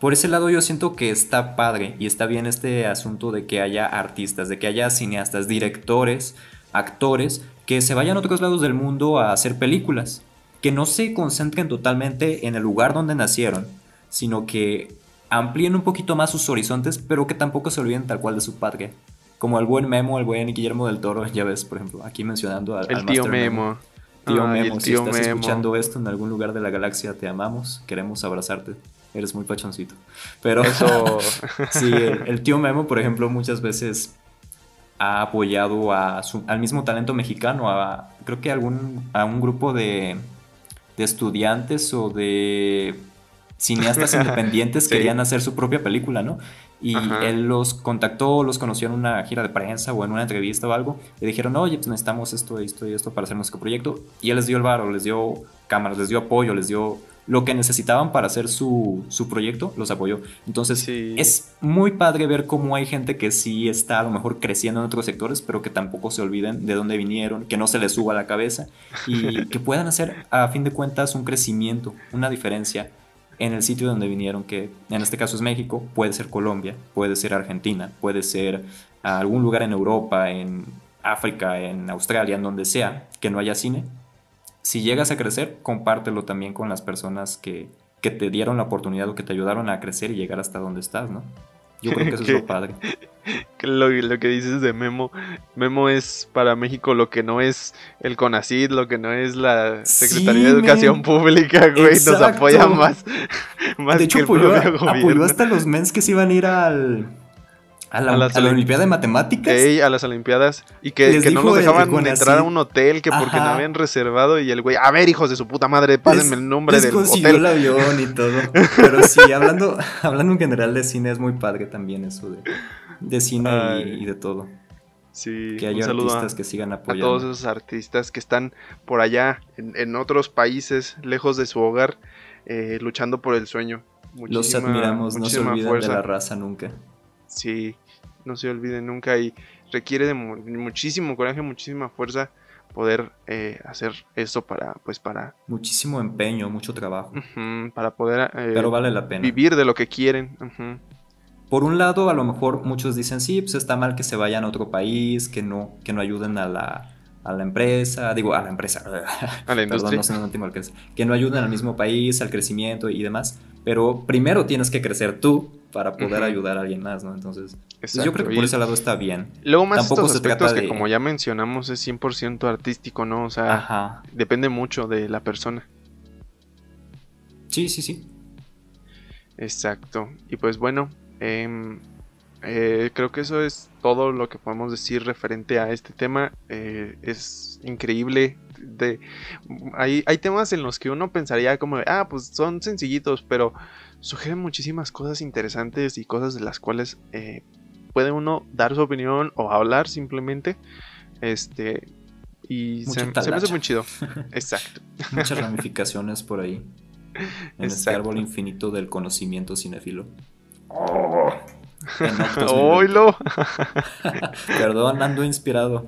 por ese lado yo siento que está padre y está bien este asunto de que haya artistas, de que haya cineastas, directores, actores que se vayan a otros lados del mundo a hacer películas, que no se concentren totalmente en el lugar donde nacieron, sino que amplíen un poquito más sus horizontes, pero que tampoco se olviden tal cual de su padre. Como el buen Memo, el buen Guillermo del Toro, ya ves, por ejemplo, aquí mencionando al, el tío Memo. Tío Memo, si estás escuchando esto en algún lugar de la galaxia, te amamos, queremos abrazarte eres muy pachoncito. Pero Eso... sí, el, tío Memo, por ejemplo, muchas veces ha apoyado a al mismo talento mexicano, a, creo que algún, a un grupo de, de estudiantes o de cineastas independientes querían hacer su propia película, ¿no? Y él los contactó, los conoció en una gira de prensa o en una entrevista o algo. Le dijeron, oye, pues necesitamos esto, esto y esto para hacer nuestro proyecto. Y él les dio el varo, les dio cámaras, les dio apoyo, les dio lo que necesitaban para hacer su, proyecto, los apoyó. Entonces, es muy padre ver cómo hay gente que sí está a lo mejor creciendo en otros sectores, pero que tampoco se olviden de dónde vinieron, que no se les suba la cabeza y que puedan hacer, a fin de cuentas, un crecimiento, una diferencia en el sitio donde vinieron, que en este caso es México, puede ser Colombia, puede ser Argentina, puede ser algún lugar en Europa, en África, en Australia, en donde sea, que no haya cine. Si llegas a crecer, compártelo también con las personas que, que te dieron la oportunidad o que te ayudaron a crecer y llegar hasta donde estás, ¿no? Yo creo que eso es lo padre. Lo, lo, que dices de Memo, Memo es para México lo que no es el CONACID, lo que no es la Secretaría de Educación Pública, güey, nos apoya más, más de hecho, que el apoyó, apoyó hasta los mens que se iban a ir al a la, Olimpiada de Matemáticas. a las Olimpiadas. Y que, no nos dejaban entrar a un hotel que porque no habían reservado. Y el güey, a ver, hijos de su puta madre, pásenme el nombre del hotel. el avión y todo. Pero sí, hablando, hablando en general de cine, es muy padre también eso de, de cine y, de todo. Sí, que haya artistas que sigan apoyando. A todos esos artistas que están por allá, en, otros países, lejos de su hogar, eh, luchando por el sueño. Los admiramos, no se olviden de la raza nunca. Sí, no se olviden nunca y requiere de muchísimo coraje, muchísima fuerza poder eh, hacer eso para, pues para... Muchísimo empeño, mucho trabajo. para poder eh, Pero vale la pena. vivir de lo que quieren. Por un lado, a lo mejor muchos dicen, sí, pues está mal que se vayan a otro país, que no, que no ayuden a la, a la empresa, digo, a la empresa, a la industria. Perdón, no sé, que, que no ayuden al mismo país, al crecimiento y demás. Pero primero tienes que crecer tú para poder ayudar a alguien más, ¿no? Entonces, pues, yo creo que por ese lado está bien. Luego más Tampoco estos aspectos que como ya mencionamos es 100% artístico, ¿no? O sea, depende mucho de la persona. Sí, sí, sí. Exacto. Y pues bueno, em, eh, creo que eso es todo lo que podemos decir referente a este tema. Eh, es increíble. De, hay, hay temas en los que uno pensaría como, ah, pues son sencillitos, pero sugieren muchísimas cosas interesantes y cosas de las cuales eh, puede uno dar su opinión o hablar simplemente. Este. Y se, me hace muy chido. Exacto. Muchas ramificaciones por ahí. En este árbol infinito del conocimiento cinéfilo. ¡Oh! ¡Oilo! Perdón, ando inspirado.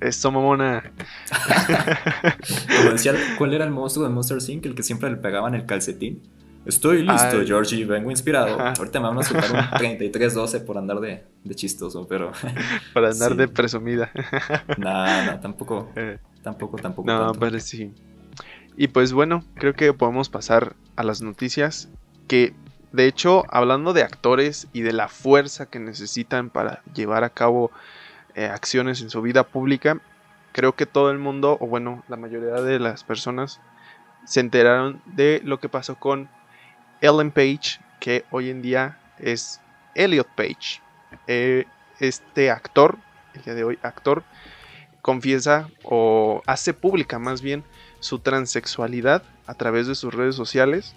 Eso, mamona. Como decía, ¿cuál era el monstruo de Monster Inc? El que siempre le pegaban el calcetín. Estoy listo, Georgie, vengo inspirado. Ahorita me van a soltar un 33-12 por andar de, chistoso, pero. Por andar de presumida. no, no, tampoco. Eh. Tampoco, tampoco. No, pero sí. Y pues bueno, creo que podemos pasar a las noticias. Que de hecho, hablando de actores y de la fuerza que necesitan para llevar a cabo eh, acciones en su vida pública, creo que todo el mundo, o bueno, la mayoría de las personas, se enteraron de lo que pasó con Ellen Page, que hoy en día es Elliot Page. Eh, este actor, el día de hoy actor, confiesa o hace pública más bien su transexualidad a través de sus redes sociales.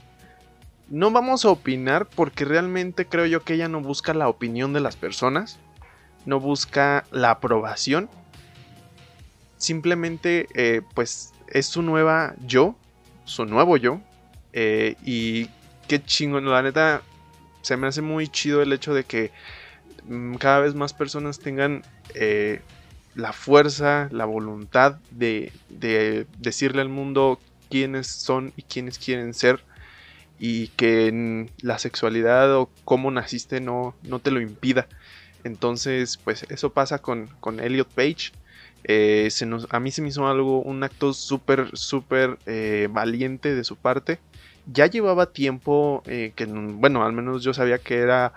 No vamos a opinar porque realmente creo yo que ella no busca la opinión de las personas, no busca la aprobación. Simplemente eh, pues es su nueva yo, su nuevo yo, eh, y qué chingón, la neta, se me hace muy chido el hecho de que mm, cada vez más personas tengan eh, la fuerza, la voluntad de, decirle al mundo quiénes son y quiénes quieren ser y que la sexualidad o cómo naciste no, no te lo impida. Entonces, pues eso pasa con, con Elliot Page. Eh, se nos, a mí se me hizo algo, un acto súper, súper eh, valiente de su parte ya llevaba tiempo eh, que, bueno, al menos yo sabía que era,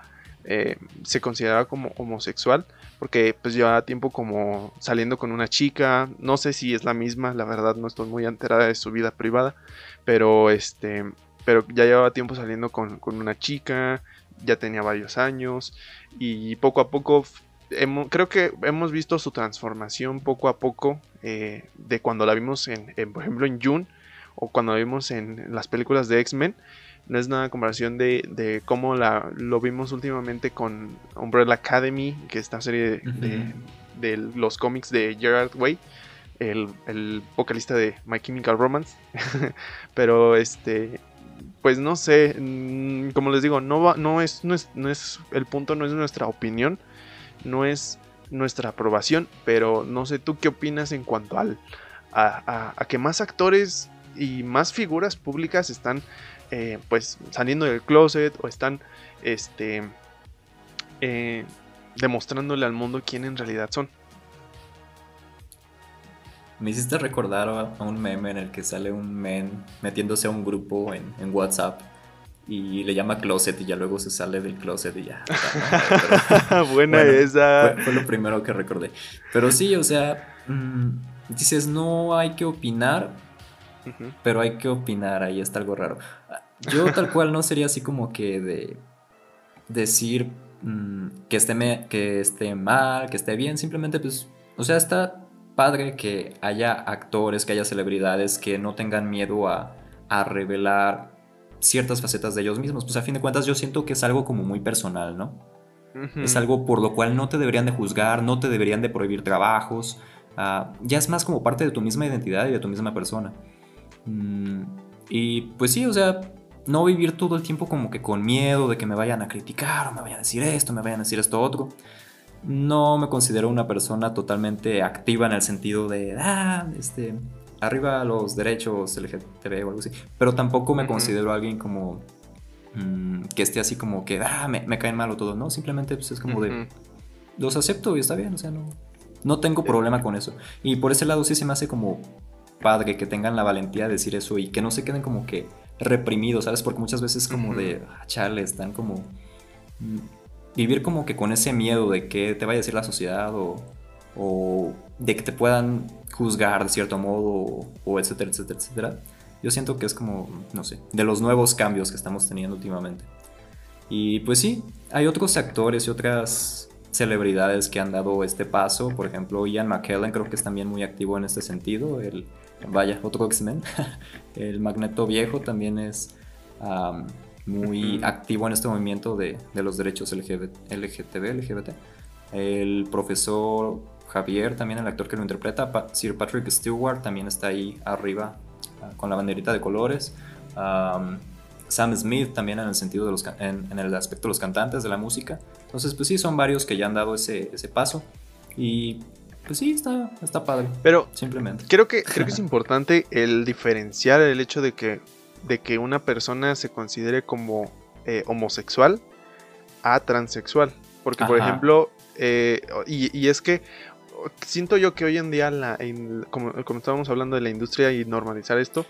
se consideraba como homosexual, porque pues llevaba tiempo como saliendo con una chica, no sé si es la misma, la verdad no estoy muy enterada de su vida privada, pero este, pero ya llevaba tiempo saliendo con, una chica, ya tenía varios años y poco a poco creo que hemos visto su transformación poco a poco eh, de cuando la vimos en, por ejemplo en June o cuando vimos en las películas de X-Men, no es nada comparación de, de cómo la, lo vimos últimamente con Umbrella Academy, que es esta serie de, de, los cómics de Gerard Way, el, el vocalista de My Chemical Romance. Pero este, pues no sé, mm, como les digo, no, va, no, es, no, es, no es el punto, no es nuestra opinión, no es nuestra aprobación, pero no sé tú qué opinas en cuanto al, a, a que más actores y más figuras públicas están eh, pues saliendo del closet o están este, eh, demostrándole al mundo quién en realidad son. Me hiciste recordar a un meme en el que sale un men metiéndose a un grupo en, WhatsApp y le llama closet y ya luego se sale del closet y ya. Buena esa. Fue, lo primero que recordé. Pero sí, o sea, mm, dices, no hay que opinar, pero hay que opinar, ahí está algo raro. Yo tal cual no sería así como que de decir mm, que, esté que esté mal, que esté bien, simplemente pues, o sea, está padre que haya actores, que haya celebridades que no tengan miedo a, a revelar ciertas facetas de ellos mismos. Pues a fin de cuentas yo siento que es algo como muy personal, ¿no? Es algo por lo cual no te deberían de juzgar, no te deberían de prohibir trabajos. Ah, ya es más como parte de tu misma identidad y de tu misma persona. Mm, y pues sí, o sea, no vivir todo el tiempo como que con miedo de que me vayan a criticar o me vayan a decir esto, me vayan a decir esto otro. No me considero una persona totalmente activa en el sentido de, ah, este, arriba los derechos LGTB o algo así. Pero tampoco me considero alguien como mm, que esté así como que, ah, me, me, caen mal o todo. No, simplemente pues, es como de, los acepto y está bien, o sea, no, no tengo problema con eso. Y por ese lado sí se me hace como padre que tengan la valentía de decir eso y que no se queden como que reprimidos, ¿sabes? Porque muchas veces como de, ah, chale, están como... Vivir como que con ese miedo de que te vaya a decir la sociedad o, o de que te puedan juzgar de cierto modo o, etcétera, etcétera, etcétera. Yo siento que es como, no sé, de los nuevos cambios que estamos teniendo últimamente. Y pues sí, hay otros actores y otras celebridades que han dado este paso. Por ejemplo, Ian McKellen creo que es también muy activo en este sentido. El, Vaya, otro X-Men. el Magneto Viejo también es muy activo en este movimiento de, los derechos LGBT, LGTB, LGBT. El profesor Javier, también el actor que lo interpreta, Sir Patrick Stewart, también está ahí arriba ah, con la banderita de colores. Sam Smith también en el sentido de los en, el aspecto de los cantantes de la música. Entonces, pues sí, son varios que ya han dado ese, ese paso. Y pues sí, está, está padre. Pero simplemente. Creo que, creo que es importante el diferenciar el hecho de que, de que una persona se considere como eh, homosexual a transexual. Porque, por ejemplo, eh, y, es que siento yo que hoy en día, la, como, como, estábamos hablando de la industria y normalizar esto.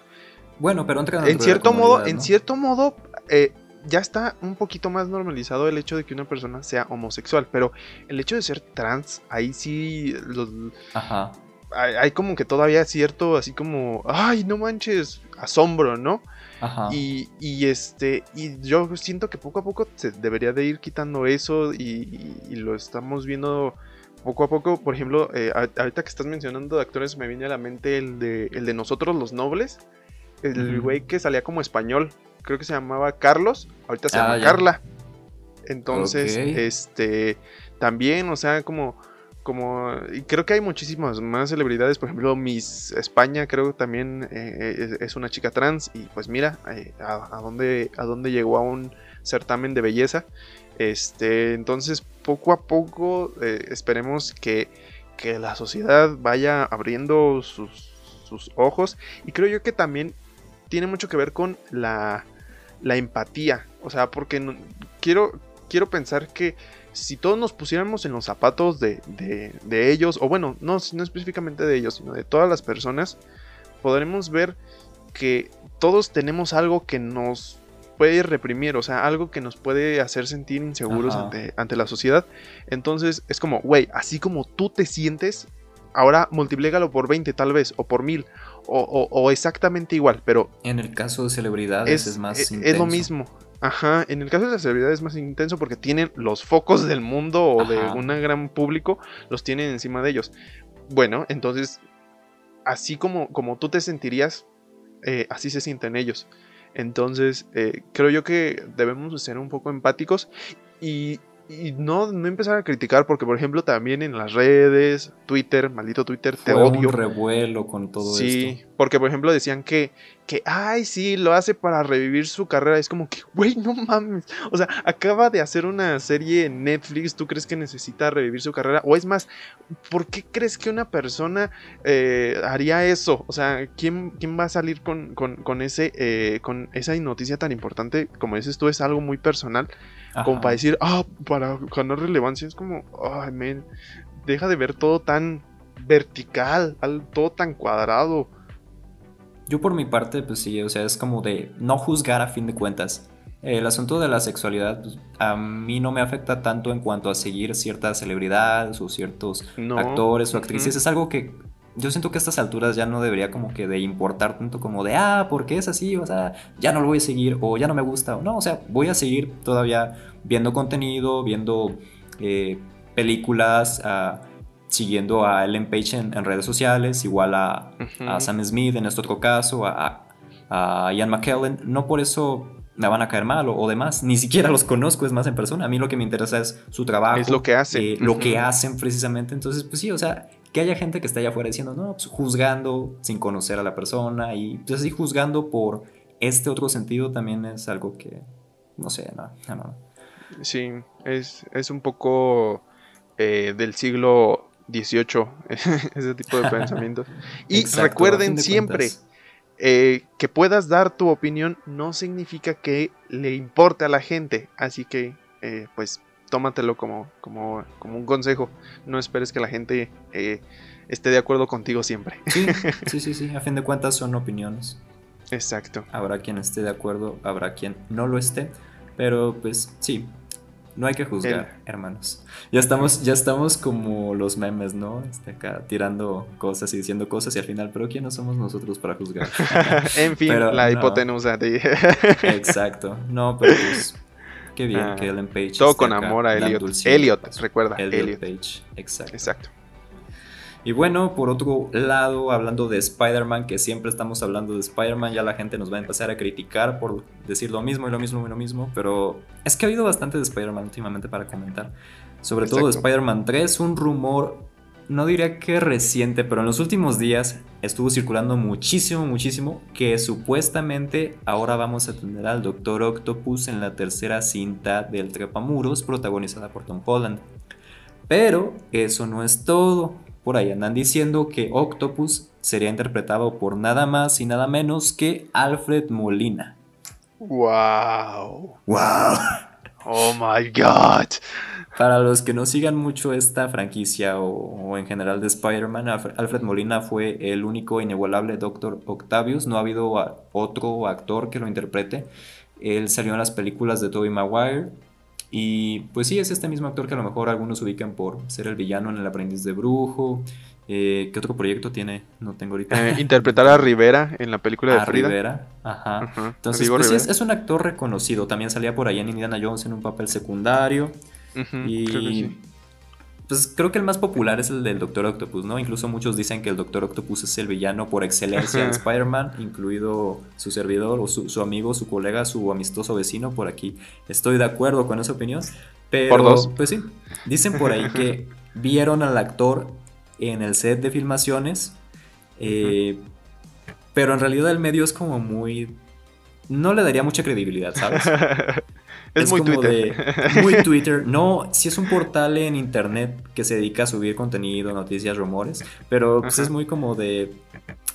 Bueno, pero en cierto modo, en cierto modo, eh, ya está un poquito más normalizado el hecho de que una persona sea homosexual, pero el hecho de ser trans, ahí sí Ajá. Hay, como que todavía cierto, así como, ay, no manches, asombro, ¿no? Ajá. Y, y, este, y yo siento que poco a poco se debería de ir quitando eso y, lo estamos viendo poco a poco. Por ejemplo, eh, ahorita que estás mencionando de actores, me viene a la mente el de, el de Nosotros los Nobles, el güey que salía como español, creo que se llamaba Carlos, ahorita se llama ah, Carla. Entonces, este, también, o sea, como, como, y creo que hay muchísimas más celebridades, por ejemplo, Miss España creo que también eh, es, una chica trans y pues mira, eh, a, dónde, a dónde llegó a un certamen de belleza. Este, entonces, poco a poco eh, esperemos que, que, la sociedad vaya abriendo sus, sus ojos y creo yo que también tiene mucho que ver con la, la empatía. O sea, porque quiero, quiero pensar que si todos nos pusiéramos en los zapatos de, de, ellos, o bueno, no, no específicamente de ellos, sino de todas las personas, podremos ver que todos tenemos algo que nos puede reprimir, o sea, algo que nos puede hacer sentir inseguros ante, ante, la sociedad. Entonces es como, güey, así como tú te sientes, ahora multiplégalo por 20 tal vez, o por 1000, o, exactamente igual, pero... En el caso de celebridades es, más intenso. Es lo mismo. Ajá, en el caso de las celebridades es más intenso porque tienen los focos del mundo o de un gran público, los tienen encima de ellos. Bueno, entonces, así como, como tú te sentirías, eh, así se sienten ellos. Entonces, eh, creo yo que debemos ser un poco empáticos y y no, no empezar a criticar porque, por ejemplo, también en las redes, Twitter, maldito Twitter, te odio. un revuelo con todo esto. Porque, por ejemplo, decían que, que, ay, sí, lo hace para revivir su carrera. Es como que, güey, no mames. O sea, acaba de hacer una serie en Netflix, ¿tú crees que necesita revivir su carrera? O es más, ¿por qué crees que una persona eh, haría eso? O sea, ¿quién, quién va a salir con, con, con ese, eh, con esa noticia tan importante? Como dices tú, es algo muy personal como para decir, ah, para ganar relevancia. Es como, ay, men, deja de ver todo tan vertical, todo tan cuadrado. Yo por mi parte, pues sí, o sea, es como de no juzgar a fin de cuentas. El asunto de la sexualidad pues, a mí no me afecta tanto en cuanto a seguir ciertas celebridades o ciertos actores o actrices. Es algo que yo siento que a estas alturas ya no debería como que de importar tanto como de, ah, ¿por qué es así? O sea, ya no lo voy a seguir o ya no me gusta. O no, o sea, voy a seguir todavía viendo contenido, viendo eh, películas, ah, siguiendo a Ellen Page en, redes sociales, igual a, Sam Smith en este otro caso, a, Ian McKellen. No por eso me van a caer mal o, demás. Ni siquiera los conozco, es más en persona. A mí lo que me interesa es su trabajo. Es lo que hacen. Eh, lo que hacen precisamente. Entonces, pues sí, o sea, que haya gente que esté allá afuera diciendo, no, pues juzgando sin conocer a la persona y pues así juzgando por este otro sentido también es algo que, no sé, no, no. Sí, es, es un poco eh, del siglo XVIII ese tipo de pensamientos. Y recuerden siempre eh, que puedas dar tu opinión no significa que le importe a la gente, así que eh, pues tómatelo como, como, como un consejo. No esperes que la gente eh, esté de acuerdo contigo siempre. Sí, sí, sí, sí. A fin de cuentas son opiniones. Exacto. Habrá quien esté de acuerdo, habrá quien no lo esté. Pero pues sí, no hay que juzgar, hermanos. Ya estamos, ya estamos como los memes, ¿no? Este, acá tirando cosas y diciendo cosas y al final, pero ¿quiénes somos nosotros para juzgar? en fin, la hipotenusa. Exacto. No, pero pues Qué bien ah, que Ellen Page. Todo con amor a Elliot. Elliot, recuerda. Elliot, Page, exacto. Exacto. Y bueno, por otro lado, hablando de Spider-Man, que siempre estamos hablando de Spider-Man, ya la gente nos va a empezar a criticar por decir lo mismo y lo mismo y lo mismo, pero es que ha habido bastante de Spider-Man últimamente para comentar. Sobre todo de Spider-Man 3, un rumor no diría que reciente, pero en los últimos días estuvo circulando muchísimo, muchísimo que supuestamente ahora vamos a tener al Doctor Octopus en la tercera cinta del Trepamuros protagonizada por Tom Holland. Pero eso no es todo. Por ahí andan diciendo que Octopus sería interpretado por nada más y nada menos que Alfred Molina. ¡Wow! ¡Wow! ¡Oh my god! Para los que no sigan mucho esta franquicia o, en general de Spider-Man, Alfred Molina fue el único inigualable Doctor Octavius. No ha habido otro actor que lo interprete. Él salió en las películas de Tobey Maguire. Y pues sí, es este mismo actor que a lo mejor algunos ubican por ser el villano en El aprendiz de brujo. Eh, ¿Qué otro proyecto tiene? No tengo ahorita. Eh, interpretar a Rivera en la película de a Rivera, ajá. Entonces, pues sí, es, es, un actor reconocido. También salía por ahí en Indiana Jones en un papel secundario y pues creo que el más popular es el del Doctor Octopus, ¿no? Incluso muchos dicen que el Doctor Octopus es el villano por excelencia de Spider-Man, incluido su servidor o su, amigo, su colega, su amistoso vecino por aquí. Estoy de acuerdo con esa opinión. Pero, pues sí, dicen por ahí que vieron al actor en el set de filmaciones, eh, pero en realidad el medio es como muy... No le daría mucha credibilidad, ¿sabes? Es, muy Twitter. muy Twitter. No, si es un portal en internet que se dedica a subir contenido, noticias, rumores, pero pues es muy como de,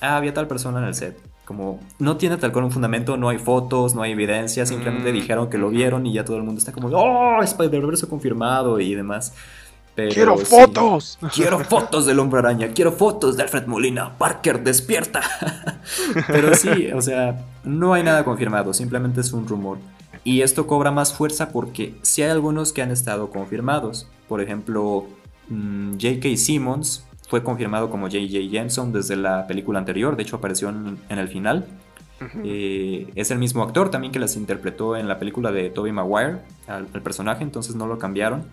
ah, había tal persona en el set. Como no tiene tal cual un fundamento, no hay fotos, no hay evidencia, simplemente mm. dijeron que lo vieron y ya todo el mundo está como, oh, Spider-Verse confirmado y demás. ¡Quiero fotos! Quiero fotos del hombre araña, quiero fotos de Alfred Molina. Parker, despierta. Pero sí, o sea, no hay nada confirmado, simplemente es un rumor. Y esto cobra más fuerza porque si hay algunos que han estado confirmados. Por ejemplo, mm, J.K. Simmons fue confirmado como J.J. Jameson desde la película anterior, de hecho apareció en, el final. Eh, es el mismo actor también que las interpretó en la película de Tobey Maguire, al, personaje, entonces no lo cambiaron.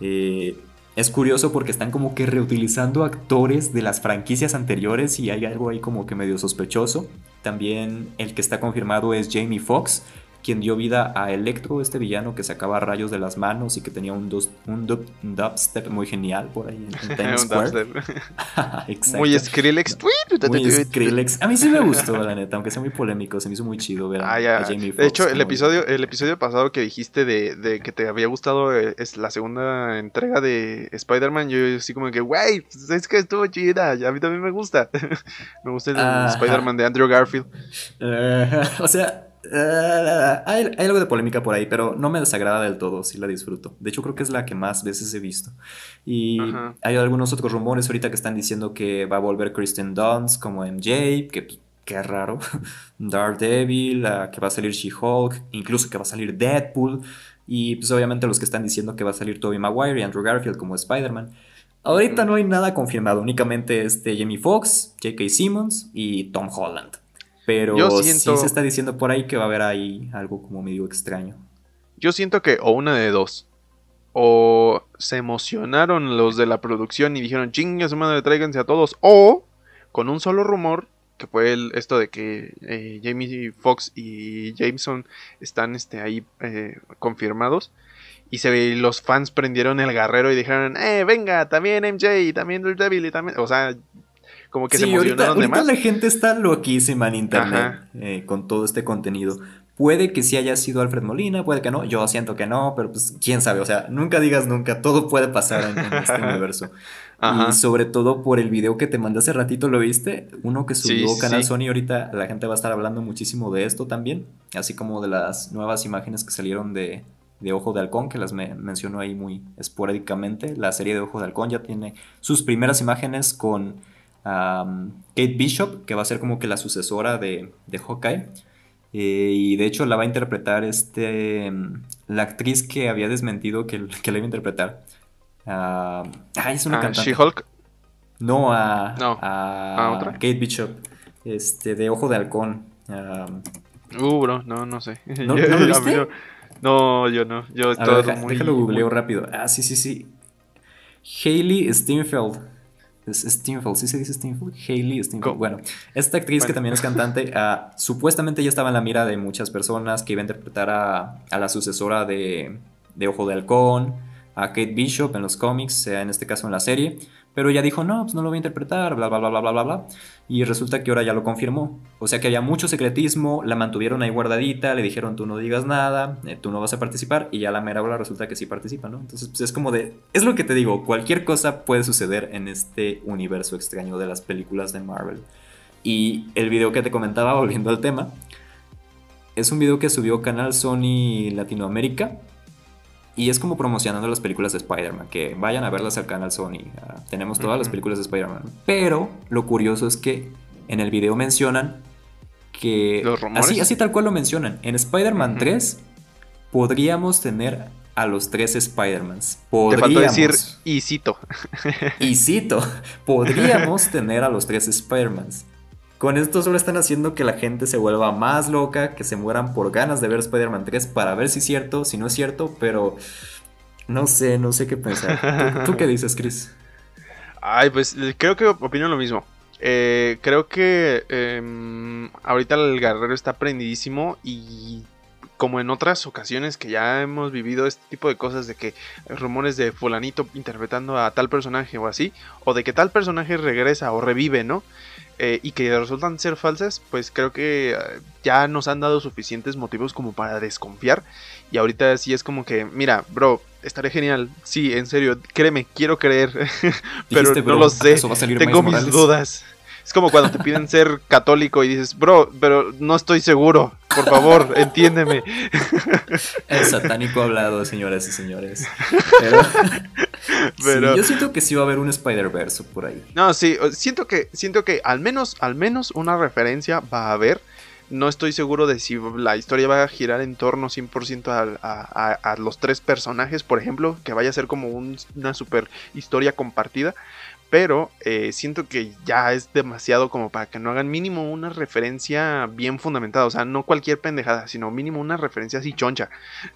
Eh, es curioso porque están como que reutilizando actores de las franquicias anteriores y hay algo ahí como que medio sospechoso. También el que está confirmado es Jamie Foxx, quien dio vida a Electro, este villano que sacaba rayos de las manos y que tenía un, un dubstep muy genial por ahí en, Times Square. muy Skrillex. muy Skrillex. A mí sí me gustó, la neta, aunque sea muy polémico, se me hizo muy chido ver a, ah, Jamie Foxx. De hecho, el episodio, el episodio pasado que dijiste de, que te había gustado eh, es la segunda entrega de Spider-Man, yo así como que, güey, pues es que estuvo chida, a mí también me gusta. me gusta el Spider-Man de Andrew Garfield. o sea, eh, hay, algo de polémica por ahí, pero no me desagrada del todo, sí la disfruto. De hecho, creo que es la que más veces he visto. Y hay algunos otros rumores ahorita que están diciendo que va a volver Kristen Dunst como MJ, que qué raro. Daredevil, que va a salir She-Hulk, incluso que va a salir Deadpool. Y pues obviamente los que están diciendo que va a salir Tobey Maguire y Andrew Garfield como Spider-Man. Ahorita no hay nada confirmado, únicamente este Jamie Foxx, J.K. Simmons y Tom Holland. Pero sí se está diciendo por ahí que va a haber ahí algo como medio extraño. Yo siento que o una de dos. O se emocionaron los de la producción y dijeron, chingue su madre, tráiganse a todos. O con un solo rumor, que fue el, esto de que eh, Jamie Foxx y Jameson están este, ahí eh, confirmados. Y se los fans prendieron el garrero y dijeron, eh, venga, también MJ, también Devil y también. O sea, como que se emocionaron ahorita, ahorita la gente está loquísima en internet eh, con todo este contenido. Puede que sí haya sido Alfred Molina, puede que no. Yo siento que no, pero pues quién sabe. O sea, nunca digas nunca. Todo puede pasar en, este universo. Y sobre todo por el video que te mandé hace ratito, ¿lo viste? Uno que subió Canal Sony. Ahorita la gente va a estar hablando muchísimo de esto también. Así como de las nuevas imágenes que salieron de, de Ojo de Halcón, que las me mencionó ahí muy esporádicamente. La serie de Ojo de Halcón ya tiene sus primeras imágenes con Kate Bishop, que va a ser como que la sucesora de, de Hawkeye. Eh, y de hecho la va a interpretar este, la actriz que había desmentido que, que la iba a interpretar. ah, es una cantante. ¿She-Hulk? No, a, a, ¿A Kate Bishop, este, de Ojo de Halcón. uh, bro, no, no sé. ¿No, ¿no lo viste? No, yo no. Yo todo muy... Déjalo googleo rápido. Ah, sí, sí, sí. Hayley Steinfeld. Es Steinfeld, ¿sí se dice Steinfeld? Hayley Steinfeld. Bueno, esta actriz que también es cantante, ah, supuestamente ya estaba en la mira de muchas personas que iba a interpretar a, a la sucesora de, de, Ojo de Halcón, a Kate Bishop en los cómics, en este caso en la serie. Pero ella dijo, no, pues no lo voy a interpretar, bla, bla, bla, bla, bla, bla. Y resulta que ahora ya lo confirmó. O sea que había mucho secretismo, la mantuvieron ahí guardadita, le dijeron, tú no digas nada, eh, tú no vas a participar, y ya la mera hora resulta que sí participa, ¿no? Entonces, pues es como de, es lo que te digo, cualquier cosa puede suceder en este universo extraño de las películas de Marvel. Y el video que te comentaba, volviendo al tema, es un video que subió Canal Sony Latinoamérica y es como promocionando las películas de Spider-Man, que vayan a verlas al canal Sony. Ah, tenemos todas las películas de Spider-Man. Pero lo curioso es que en el video mencionan que... ¿Los Así, así tal cual lo mencionan. En Spider-Man 3 podríamos tener a los tres Spider-Mans. Podríamos... Te decir y cito. y cito. Podríamos tener a los tres Spider-Mans. Con esto solo están haciendo que la gente se vuelva más loca, que se mueran por ganas de ver Spider-Man 3 para ver si es cierto, si no es cierto, pero no sé, no sé qué pensar. ¿Tú, qué dices, Chris? Ay, pues creo que opino lo mismo. Eh, creo que em, ahorita el guerrero está prendidísimo y como en otras ocasiones que ya hemos vivido este tipo de cosas de que rumores de fulanito interpretando a tal personaje o así, o de que tal personaje regresa o revive, ¿no? Eh, y que resultan ser falsas, pues creo que eh, ya nos han dado suficientes motivos como para desconfiar. Y ahorita sí es como que, mira, bro, estaré genial. Sí, en serio, créeme, quiero creer. pero no lo sé. Tengo mis dudas. Es como cuando te piden ser católico y dices, bro, pero no estoy seguro. Por favor, entiéndeme. El satánico hablado, señoras y señores. Pero, yo siento que sí va a haber un Spider-Verse por ahí. No, sí, siento que, siento que al menos, al menos una referencia va a haber. No estoy seguro de si la historia va a girar en torno 100% a, a, los tres personajes, por ejemplo, que vaya a ser como una super historia compartida pero eh, siento que ya es demasiado como para que no hagan mínimo una referencia bien fundamentada, o sea, no cualquier pendejada, sino mínimo una referencia así choncha.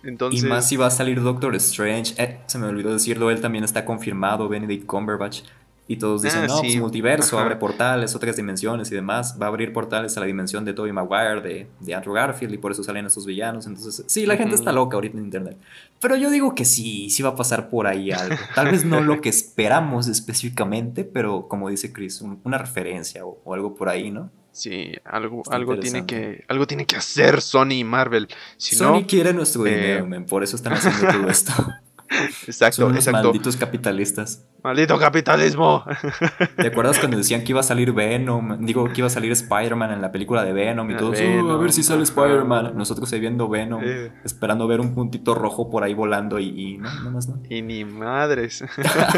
Entonces... Y más si va a salir Doctor Strange, eh, se me olvidó decirlo, él también está confirmado, Benedict Cumberbatch. Y todos dicen, ah, no, pues multiverso, abre portales, otras dimensiones y demás. Va a abrir portales a la dimensión de Tobey Maguire, de, de Andrew Garfield, y por eso salen estos villanos. Entonces, sí, la gente está loca ahorita en internet. Pero yo digo que sí, sí va a pasar por ahí algo. Tal vez no lo que esperamos específicamente, pero como dice Chris, una referencia o, algo por ahí, ¿no? Sí, algo, algo, tiene que, algo tiene que hacer Sony y Marvel. Si Sony quiere nuestro dinero, eh, por eso están haciendo todo esto. Exacto, Son exacto. Malditos capitalistas. Maldito capitalismo. ¿Te acuerdas cuando decían que iba a salir Venom? Digo, que iba a salir Spider-Man en la película de Venom y todos, uh, a ver si sale Spider-Man. Nosotros ahí viendo Venom, esperando ver un puntito rojo por ahí volando y, no, nomás no. Y ni madres.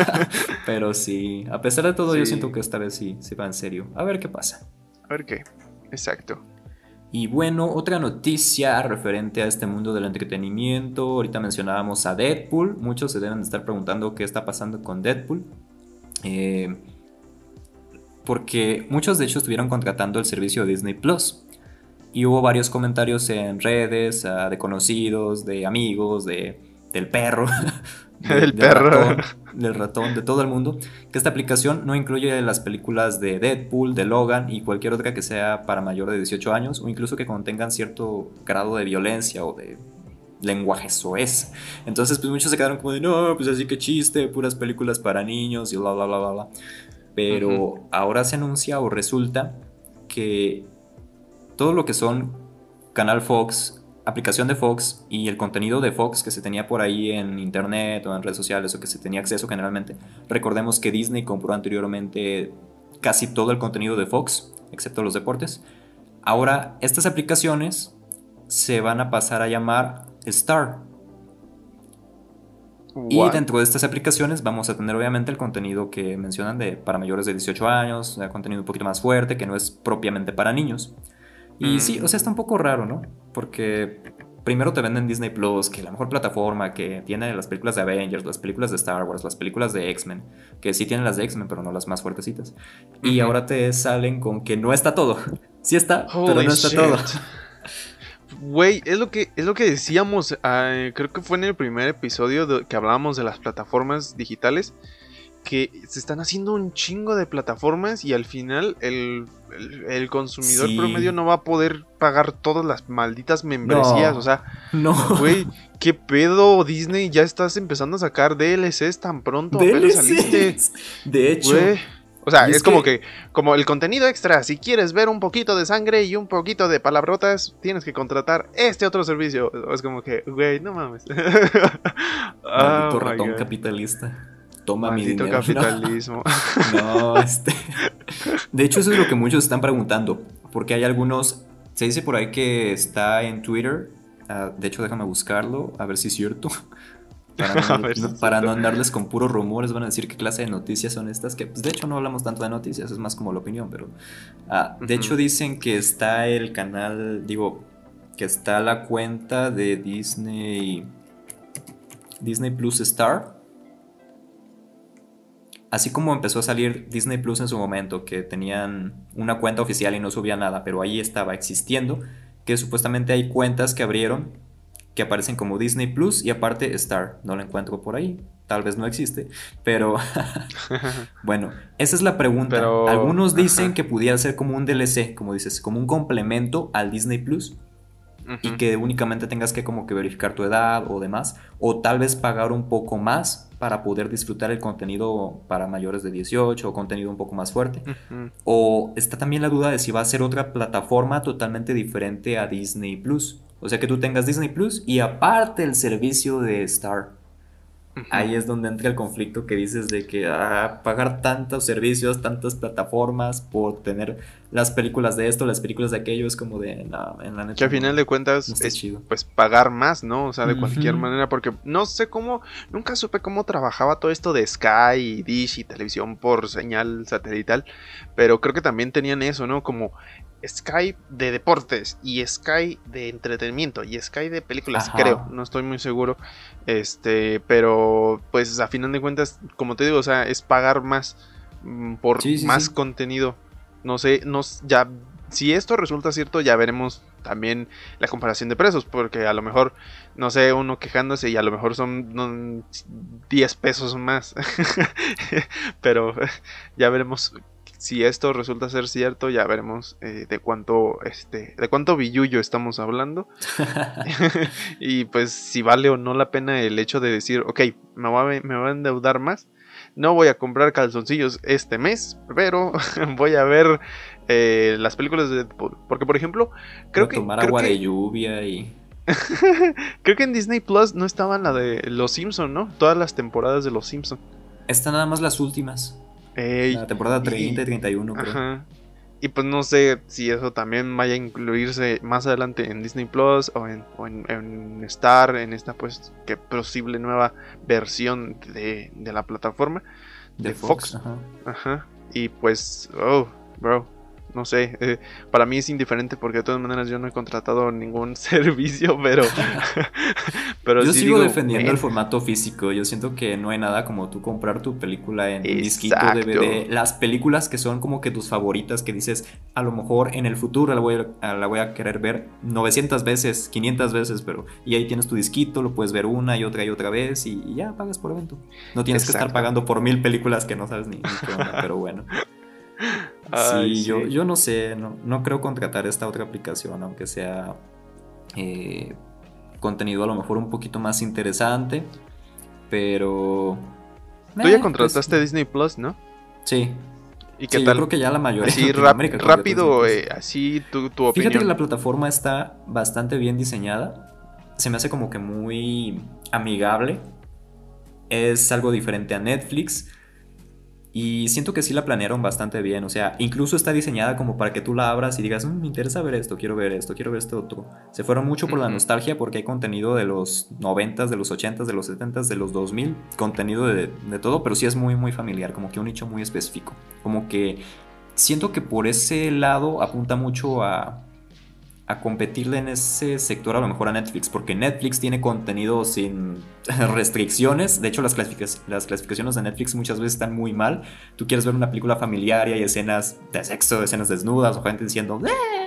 Pero sí, a pesar de todo, yo siento que esta vez sí se va en serio. A ver qué pasa. A ver qué. Exacto. Y bueno, otra noticia referente a este mundo del entretenimiento. Ahorita mencionábamos a Deadpool. Muchos se deben de estar preguntando qué está pasando con Deadpool. Eh, porque muchos de hecho estuvieron contratando el servicio Disney Plus. Y hubo varios comentarios en redes de conocidos, de amigos, de, del perro, el perro. Del ratón, de todo el mundo, que esta aplicación no incluye las películas de Deadpool, de Logan y cualquier otra que sea para mayor de 18 años o incluso que contengan cierto grado de violencia o de lenguaje soez. Entonces, pues muchos se quedaron como de, no, pues así que chiste, puras películas para niños y bla, bla, bla, bla, bla. Pero ahora se anuncia o resulta que todo lo que son Canal Fox, aplicación de Fox y el contenido de Fox que se tenía por ahí en internet o en redes sociales o que se tenía acceso generalmente. Recordemos que Disney compró anteriormente casi todo el contenido de Fox, excepto los deportes. Ahora, estas aplicaciones se van a pasar a llamar Star. Y dentro de estas aplicaciones vamos a tener obviamente el contenido que mencionan de para mayores de 18 años, contenido un poquito más fuerte, que no es propiamente para niños. Y sí, o sea, está un poco raro, ¿no? Porque primero te venden Disney Plus, que la mejor plataforma, que tiene las películas de Avengers, las películas de Star Wars, las películas de X-Men, que sí tienen las de X-Men, pero no las más fuertecitas. Y ahora te salen con que no está todo. Sí está, pero no está todo. Güey, es lo que es lo que decíamos, ah, creo que fue en el primer episodio que hablábamos de las plataformas digitales que se están haciendo un chingo de plataformas y al final el, consumidor promedio no va a poder pagar todas las malditas membresías. o sea, no. Güey, ¿qué pedo Disney? Ya estás empezando a sacar DLCs tan pronto. DLCs. saliste. De hecho. O sea, es, como que... como el contenido extra, si quieres ver un poquito de sangre y un poquito de palabrotas, tienes que contratar este otro servicio. Es como que, güey, no mames. oh, ratón capitalista toma mi dinero. capitalismo. No, este. De hecho, eso es lo que muchos están preguntando. Porque hay algunos. Se dice por ahí que está en Twitter. Ah, de hecho, déjame buscarlo, a ver si es cierto. Para, no, andarles con puros rumores, van a decir qué clase de noticias son estas. Que, pues, de hecho, no hablamos tanto de noticias, es más como la opinión. Pero. Ah, de hecho, dicen que está el canal. Digo, que está la cuenta de Disney. Disney Plus Star así como empezó a salir Disney Plus en su momento, que tenían una cuenta oficial y no subía nada, pero ahí estaba existiendo, que supuestamente hay cuentas que abrieron que aparecen como Disney Plus y aparte Star. No lo encuentro por ahí. Tal vez no existe, pero bueno, esa es la pregunta. Algunos dicen que pudiera ser como un DLC, como dices, como un complemento al Disney Plus y que únicamente tengas que como que verificar tu edad o demás, o tal vez pagar un poco más para poder disfrutar el contenido para mayores de 18 o contenido un poco más fuerte. O está también la duda de si va a ser otra plataforma totalmente diferente a Disney Plus. O sea que tú tengas Disney Plus y aparte el servicio de Star. Ahí es donde entra el conflicto que dices de que ah, pagar tantos servicios, tantas plataformas por tener las películas de esto, las películas de aquello, es como de, no, en la neta. Que al final de cuentas es pues pagar más, ¿no? O sea, de cualquier manera, porque no sé cómo, nunca supe cómo trabajaba todo esto de Sky y Dish y televisión por señal satelital, pero creo que también tenían eso, ¿no? Como Sky de deportes y Sky de entretenimiento y Sky de películas, creo, no estoy muy seguro. Este, pero pues a final de cuentas, como te digo, o sea, es pagar más mm, por más contenido. No sé, nos, ya, si esto resulta cierto, ya veremos también la comparación de precios, porque a lo mejor, no sé, uno quejándose y a lo mejor son 10 pesos más. Pero ya veremos si esto resulta ser cierto, ya veremos eh, de cuánto este de cuánto billuyo estamos hablando. y pues si vale o no la pena el hecho de decir, ok, me voy a, me voy a endeudar más. No voy a comprar calzoncillos este mes, pero voy a ver eh, las películas de Deadpool. Porque, por ejemplo, creo que. Tomar agua de lluvia y. creo que en Disney Plus no estaban la de Los Simpson, ¿no? Todas las temporadas de Los Simpson. Están nada más las últimas. La temporada 30 y, 31, creo. Ajá. Y pues no sé si eso también vaya a incluirse más adelante en Disney Plus o en, en, Star, en esta pues que posible nueva versión de, de la plataforma de, Fox. Ajá. Ajá. Y pues, oh, bro, no sé, eh, para mí es indiferente porque de todas maneras yo no he contratado ningún servicio, pero... pero yo sigo defendiendo el formato físico, yo siento que no hay nada como tú comprar tu película en disquito, DVD, las películas que son como que tus favoritas, que dices, a lo mejor en el futuro la voy a, la voy a querer ver 900 veces, 500 veces, pero... Y ahí tienes tu disquito, lo puedes ver una y otra y otra vez y, ya pagas por evento. No tienes que estar pagando por mil películas que no sabes ni, ni qué onda, pero bueno sí, Yo, yo no sé, no, creo contratar esta otra aplicación, aunque sea eh, contenido a lo mejor un poquito más interesante, pero... Tú ya eh, pues, contrataste Disney Plus, ¿no? Sí. ¿Y qué tal? Yo creo que ya la mayoría. Así rápido, eh, así tu, tu opinión. Fíjate que la plataforma está bastante bien diseñada. Se me hace como que muy amigable. Es algo diferente a Netflix. Y siento que sí la planearon bastante bien, o sea, incluso está diseñada como para que tú la abras y digas, mm, me interesa ver esto, quiero ver esto, quiero ver esto otro. Se fueron mucho por la nostalgia porque hay contenido de los 90 de los 80 de los 70 de los 2000, contenido de, de todo, pero sí es muy, muy familiar, como que un nicho muy específico. Como que siento que por ese lado apunta mucho a, a competirle en ese sector a lo mejor a Netflix, porque Netflix tiene contenido sin restricciones. De hecho, las, las clasificaciones de Netflix muchas veces están muy mal. Tú quieres ver una película familiar y hay escenas de sexo, escenas desnudas o gente diciendo... Eh",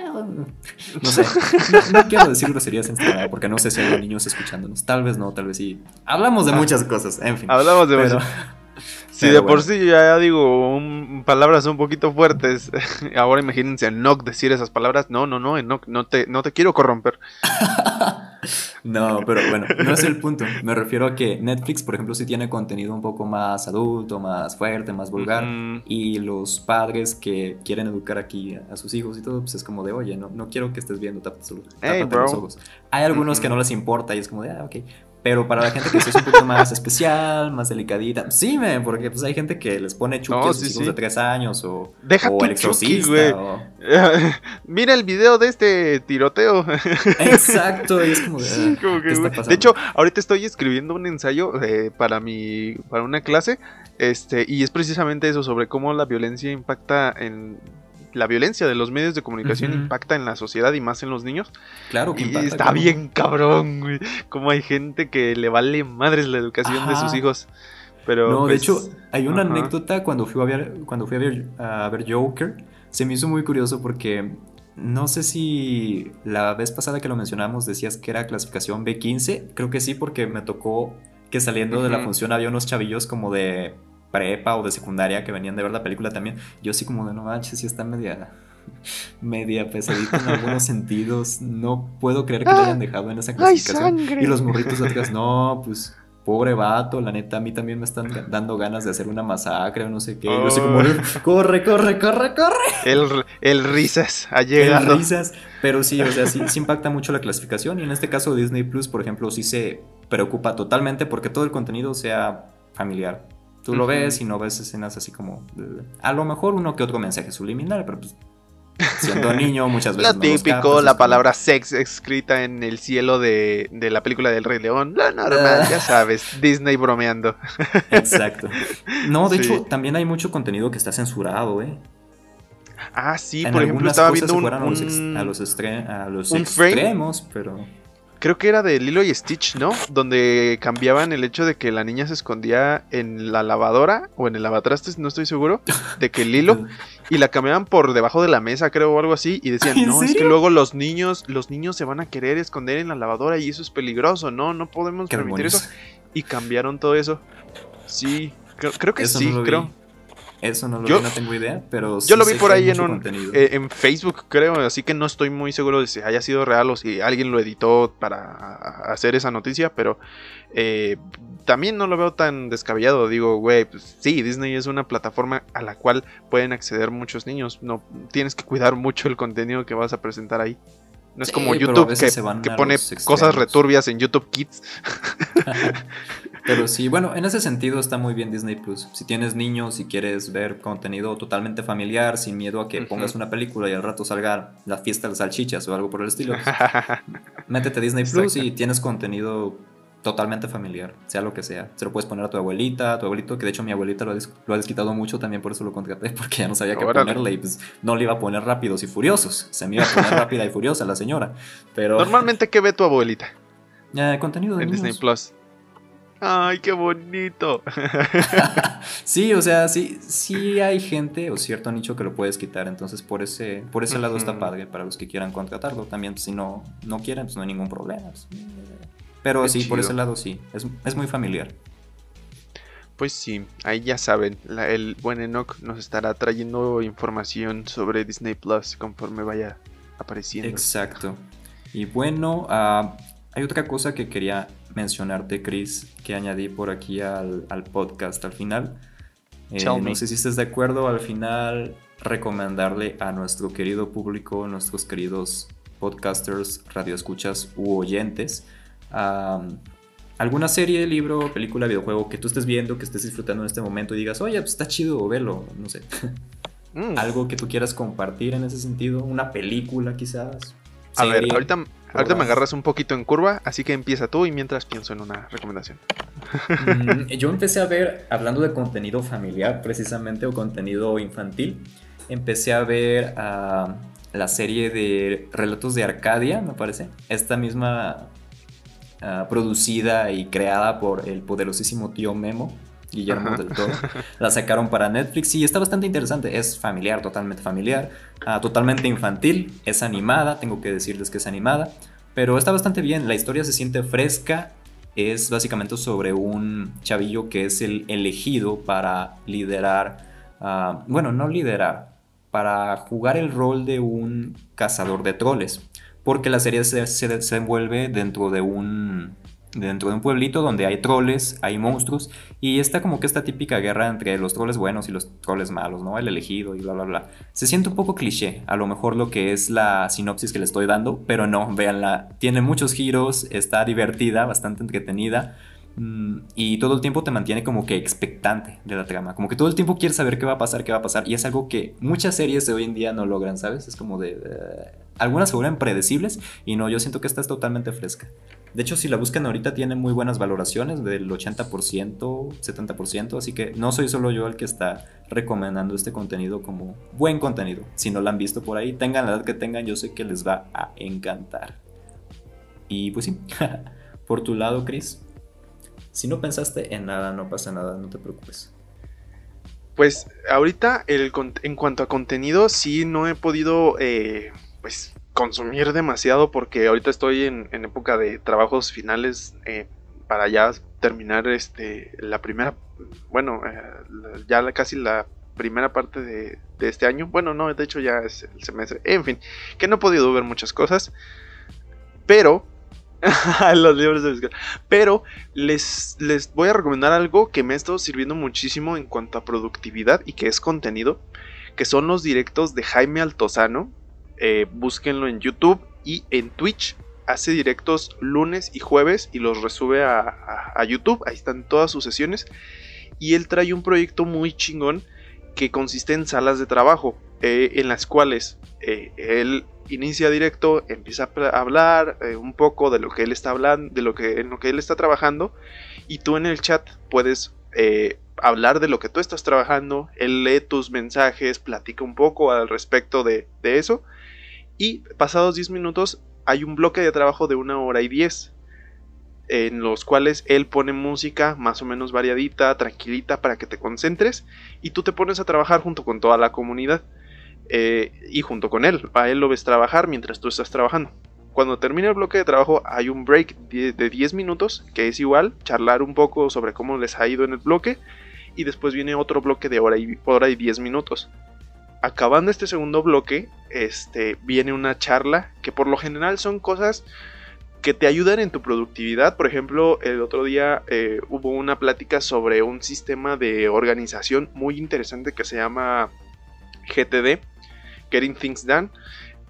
no sé, no, quiero decir groserías en este porque no sé si hay niños escuchándonos. Tal vez no, tal vez sí. Hablamos de ah. muchas cosas, en fin. Hablamos de muchas si de por sí ya digo palabras un poquito fuertes, ahora imagínense a Enoch decir esas palabras. No, no, no, Enoch, no te, no te quiero corromper. no, pero bueno, no es el punto. Me refiero a que Netflix, por ejemplo, sí tiene contenido un poco más adulto, más fuerte, más vulgar. Y los padres que quieren educar aquí a, sus hijos y todo, pues es como de, oye, no, no quiero que estés viendo, tápate, los ojos. Hay algunos que no les importa y es como de, ah, ok. Pero para la gente que es un poco más especial, más delicadita, sí, porque pues hay gente que les pone Chucky a sus hijos de tres años o, Deja o el exorcista. Mira el video de este tiroteo. Exacto, y es como, de, de hecho, ahorita estoy escribiendo un ensayo eh, para mi para una clase, este, y es precisamente eso sobre cómo la violencia impacta en la violencia de los medios de comunicación impacta en la sociedad y más en los niños. Claro que Y está bien cabrón, güey. Como hay gente que le vale madres la educación de sus hijos. Pero no, de pues, hecho, hay una anécdota cuando fui a ver cuando fui a ver, a ver Joker, se me hizo muy curioso porque no sé si la vez pasada que lo mencionamos decías que era clasificación B15, creo que sí porque me tocó que saliendo de la función había unos chavillos como de prepa o de secundaria que venían de ver la película también, yo así como de no manches, sí está media media pesadita en algunos sentidos. No puedo creer que lo hayan dejado en esa clasificación. Y los morritos atrás, no, pues pobre vato, la neta, a mí también me están dando ganas de hacer una masacre o no sé qué. Yo así como, corre, corre, corre, corre. El, el risas ha llegado. El risas, pero sí, o sea, sí, sí impacta mucho la clasificación y en este caso Disney Plus, por ejemplo, sí se preocupa totalmente porque todo el contenido sea familiar. Tú lo ves y no ves escenas así como. A lo mejor uno que otro mensaje subliminal, pero pues. Siendo niño, muchas veces. Lo típico, la palabra sex escrita en el cielo de, la película del Rey León. Lo normal, ya sabes. Disney bromeando. Exacto. No, de hecho, también hay mucho contenido que está censurado, ¿eh? Ah, sí, por ejemplo, estaba viendo un, a los, a los, extremos, pero. Creo que era de Lilo y Stitch, ¿no? Donde cambiaban el hecho de que la niña se escondía en la lavadora o en el lavatrastes, no estoy seguro, de que Lilo y la cambiaban por debajo de la mesa, creo, o algo así, y decían, no, es que luego los niños, los niños se van a querer esconder en la lavadora y eso es peligroso, no, no podemos permitir eso. Y cambiaron todo eso. Sí, creo, que sí, creo. Eso no lo vi, no tengo idea, pero Yo lo vi por ahí en, un, eh, en Facebook, creo, así que no estoy muy seguro de si haya sido real o si alguien lo editó para hacer esa noticia, pero eh, también no lo veo tan descabellado. Digo, güey, pues sí, Disney es una plataforma a la cual pueden acceder muchos niños. No tienes que cuidar mucho el contenido que vas a presentar ahí. No es como YouTube que, que pone cosas returbias en YouTube Kids. Pero sí, bueno, en ese sentido está muy bien Disney Plus. Si tienes niños y quieres ver contenido totalmente familiar, sin miedo a que pongas una película y al rato salga la fiesta de salchichas o algo por el estilo, pues, métete a Disney Plus y tienes contenido totalmente familiar, sea lo que sea. Se lo puedes poner a tu abuelita, a tu abuelito, que de hecho mi abuelita lo ha, lo ha desquitado mucho, también por eso lo contraté, porque ya no sabía qué ponerle y pues no le iba a poner rápidos y furiosos. Se me iba a poner rápida y furiosa la señora. Pero... Normalmente, ¿qué ve tu abuelita? Ya, contenido de En Disney Plus. Ay, qué bonito. sí, o sea, sí, sí hay gente o cierto nicho que lo puedes quitar. Entonces, por ese, por ese lado está padre para los que quieran contratarlo. También, si no, no quieren, pues no hay ningún problema. Pero sí, por ese lado sí. Es, muy familiar. Pues sí, ahí ya saben, el buen Enoch nos estará trayendo información sobre Disney Plus conforme vaya apareciendo. Exacto. Y bueno, uh, hay otra cosa que quería mencionarte, Chris, que añadí por aquí al, podcast al final. Eh, no sé si estés de acuerdo, al final recomendarle a nuestro querido público, nuestros queridos podcasters, radioescuchas u oyentes, alguna serie, libro, película, videojuego que tú estés viendo, que estés disfrutando en este momento y digas, oye, pues está chido verlo, no sé. Mm. Algo que tú quieras compartir en ese sentido, una película quizás. A ver, ahorita, ahorita me agarras un poquito en curva, así que empieza tú y mientras pienso en una recomendación. Mm, yo empecé a ver, hablando de contenido familiar precisamente o contenido infantil, empecé a ver ah, la serie de Relatos de Arcadia, me parece. Esta misma ah, producida y creada por el poderosísimo tío Memo Guillermo del Toro. La sacaron para Netflix y está bastante interesante. Es familiar, totalmente familiar, ah, totalmente infantil, es animada, tengo que decirles que es animada, pero está bastante bien. La historia se siente fresca. Es básicamente sobre un chavillo que es el elegido para liderar, ah, bueno, no liderar, para jugar el rol de un cazador de troles. Porque la serie se, se, se envuelve dentro de un dentro de un pueblito donde hay troles, hay monstruos, y está como que esta típica guerra entre los troles buenos y los troles malos, ¿no? El elegido y bla, bla, bla. Se siente un poco cliché, a lo mejor lo que es la sinopsis que le estoy dando, pero no, véanla, tiene muchos giros, está divertida, bastante entretenida. Mm, y todo el tiempo te mantiene como que expectante de la trama. Como que todo el tiempo quieres saber qué va a pasar, qué va a pasar. Y es algo que muchas series de hoy en día no logran, ¿sabes? Es como de... Eh, algunas se vuelven predecibles y no, yo siento que esta es totalmente fresca. De hecho, si la buscan ahorita tiene muy buenas valoraciones del 80%, 70%, así que no soy solo yo el que está recomendando este contenido como buen contenido. Si no la han visto por ahí, tengan la edad que tengan, yo sé que les va a encantar. Y pues sí, por tu lado, Chris, si no pensaste en nada, no pasa nada, no te preocupes. Pues ahorita en cuanto a contenido, sí no he podido eh, pues consumir demasiado porque ahorita estoy en, época de trabajos finales eh, para ya terminar este la primera, bueno, eh, ya casi la primera parte de, de, este año. Bueno, no, de hecho ya es el semestre. En fin, que no he podido ver muchas cosas. Pero los libros de Pero les, les voy a recomendar algo que me ha estado sirviendo muchísimo en cuanto a productividad y que es contenido, que son los directos de Jaime Altozano. Eh, búsquenlo en YouTube y en Twitch. Hace directos lunes y jueves y los resube a, YouTube. Ahí están todas sus sesiones. Y él trae un proyecto muy chingón que consiste en salas de trabajo, eh, en las cuales eh, él inicia directo, empieza a hablar un poco de lo que él está hablando, de lo que, en lo que él está trabajando, y tú en el chat puedes hablar de lo que tú estás trabajando, él lee tus mensajes, platica un poco al respecto de, eso, y pasados 10 minutos hay un bloque de trabajo de una hora y diez en los cuales él pone música más o menos variadita, tranquilita para que te concentres y tú te pones a trabajar junto con toda la comunidad eh, y junto con él. A él lo ves trabajar mientras tú estás trabajando. Cuando termina el bloque de trabajo hay un break de, 10 minutos que es igual, charlar un poco sobre cómo les ha ido en el bloque y después viene otro bloque de hora y, hora y 10 minutos. Acabando este segundo bloque, este, viene una charla que por lo general son cosas que te ayudan en tu productividad. Por ejemplo, el otro día eh, hubo una plática sobre un sistema de organización muy interesante que se llama GTD, Getting Things Done.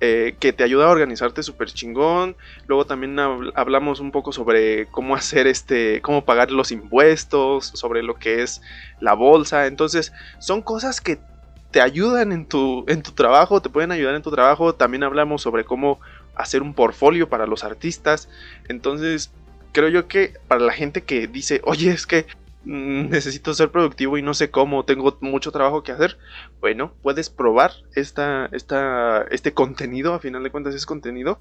Eh, que te ayuda a organizarte súper chingón. Luego también hablamos un poco sobre cómo hacer este, cómo pagar los impuestos, sobre lo que es la bolsa. Entonces, son cosas que te ayudan en tu, en tu trabajo, te pueden ayudar en tu trabajo. También hablamos sobre cómo hacer un portfolio para los artistas. Entonces, creo yo que para la gente que dice, oye, es que mm, necesito ser productivo y no sé cómo, tengo mucho trabajo que hacer, bueno, puedes probar esta, esta, este contenido, a final de cuentas es contenido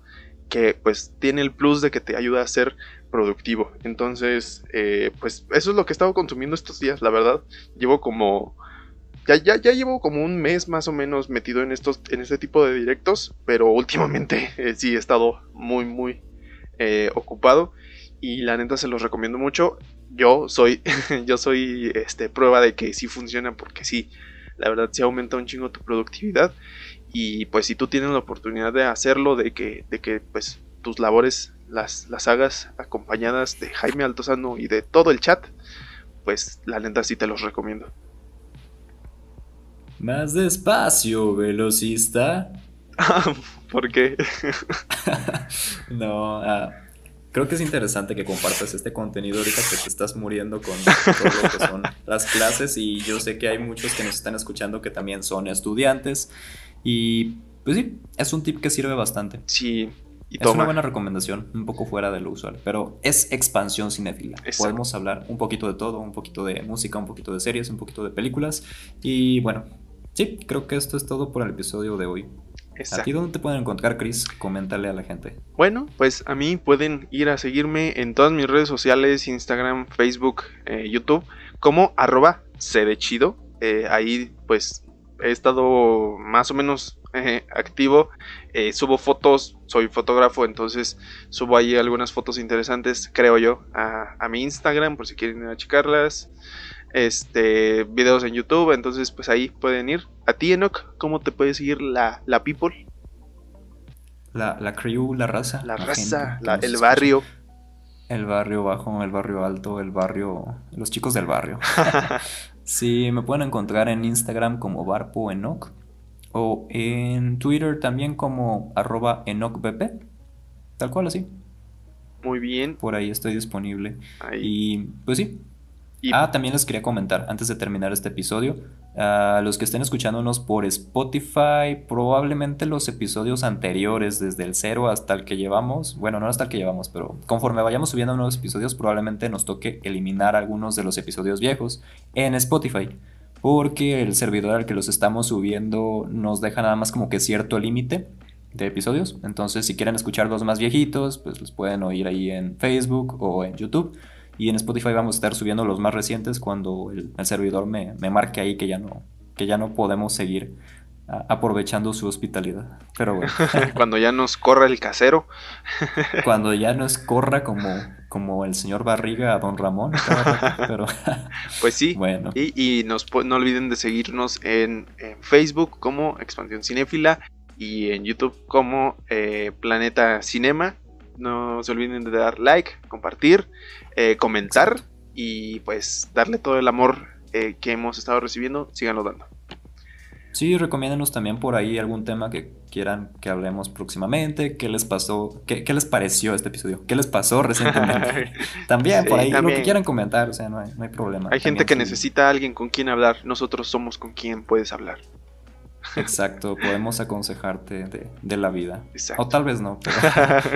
que pues tiene el plus de que te ayuda a ser productivo. Entonces, eh, pues eso es lo que he estado consumiendo estos días, la verdad. Llevo como ya, ya, ya llevo como un mes más o menos metido en estos, en este tipo de directos, pero últimamente eh, sí he estado muy, muy eh, ocupado y la neta se los recomiendo mucho. Yo soy, yo soy este, prueba de que sí funciona porque sí, la verdad sí aumenta un chingo tu productividad y pues si tú tienes la oportunidad de hacerlo, de que, de que pues tus labores las, las hagas acompañadas de Jaime Altozano y de todo el chat, pues la neta sí te los recomiendo. Más despacio, velocista. ¿Por qué? no, ah, creo que es interesante que compartas este contenido ahorita que te estás muriendo con todo lo que son las clases y yo sé que hay muchos que nos están escuchando que también son estudiantes y pues sí, es un tip que sirve bastante. Sí, es una buena recomendación, un poco fuera de lo usual, pero es expansión cinéfila. Podemos hablar un poquito de todo, un poquito de música, un poquito de series, un poquito de películas y bueno, Sí, creo que esto es todo por el episodio de hoy. Exacto. ¿A ti dónde te pueden encontrar, Chris? Coméntale a la gente. Bueno, pues a mí pueden ir a seguirme en todas mis redes sociales, Instagram, Facebook, eh, YouTube, como arroba. Eh, ahí pues he estado más o menos eh, activo. subo fotos, soy fotógrafo, entonces subo ahí algunas fotos interesantes, creo yo, a, a mi Instagram por si quieren ir a checarlas este, videos en YouTube, entonces pues ahí pueden ir. A ti, Enoch, ¿cómo te puede seguir la, la people? La, la crew, la raza. La, raza, el barrio. El barrio bajo, el barrio alto, el barrio... Los chicos del barrio. sí, me pueden encontrar en Instagram como Barpo Enoch. O en Twitter también como arroba EnochBP. Tal cual así. Muy bien. Por ahí estoy disponible. Y pues sí, Ah, también les quería comentar, antes de terminar este episodio, los que estén escuchándonos por Spotify, probablemente los episodios anteriores, desde el cero hasta el que llevamos, bueno, no hasta el que llevamos, pero conforme vayamos subiendo nuevos episodios, probablemente nos toque eliminar algunos de los episodios viejos en Spotify, porque el servidor al que los estamos subiendo nos deja nada más como que cierto límite de episodios. Entonces, si quieren escuchar los más viejitos, pues los pueden oír ahí en Facebook o en YouTube. Y en Spotify vamos a estar subiendo los más recientes cuando el, servidor me, marque ahí que ya no, que ya no podemos seguir aprovechando su hospitalidad. Pero bueno. cuando ya nos corra el casero. cuando ya nos corra como, como el señor Barriga a Don Ramón. Pero, pues sí. Bueno. Y, nos, no olviden de seguirnos en, Facebook como Expansión Cinéfila y en YouTube como eh, Planeta Cinema. No se olviden de dar like, compartir, eh, comentar y pues darle todo el amor eh, que hemos estado recibiendo. Síganlo dando. Sí, recomiéndenos también por ahí algún tema que quieran que hablemos próximamente. ¿Qué les pasó? ¿Qué, les pareció este episodio? ¿Qué les pasó recientemente? también por ahí, lo que quieran comentar, o sea, no hay, no hay problema. Hay gente que necesita a alguien con quien hablar. Nosotros somos con quien puedes hablar. Exacto, podemos aconsejarte de, la vida. O tal vez no, pero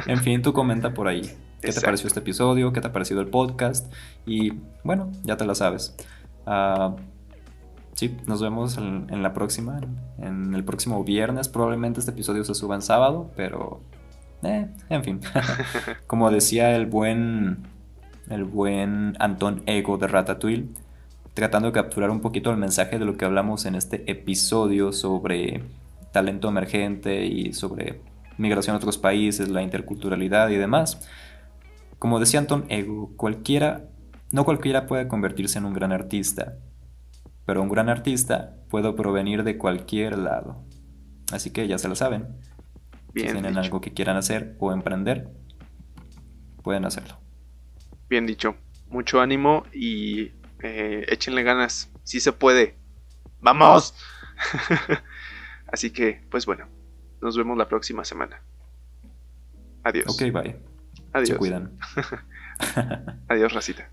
en fin, tú comenta por ahí. ¿Qué te pareció este episodio? ¿Qué te ha parecido el podcast? Y bueno, ya te la sabes. Uh, sí, nos vemos en, la próxima, en el próximo viernes. Probablemente este episodio se suba en sábado, pero Eh, en fin. Como decía el buen. El buen Antón Ego de Ratatouille. Tratando de capturar un poquito el mensaje de lo que hablamos en este episodio sobre talento emergente y sobre migración a otros países, la interculturalidad y demás. Como decía Anton Ego, cualquiera, no cualquiera puede convertirse en un gran artista, pero un gran artista puede provenir de cualquier lado. Así que ya se lo saben. si tienen algo que quieran hacer o emprender, pueden hacerlo. Bien dicho. Mucho ánimo y eh, échenle ganas. Si se puede. ¡Vamos! Así que, pues bueno, nos vemos la próxima semana. Adiós. Ok, bye. Adiós. Se cuidan. Adiós, racita.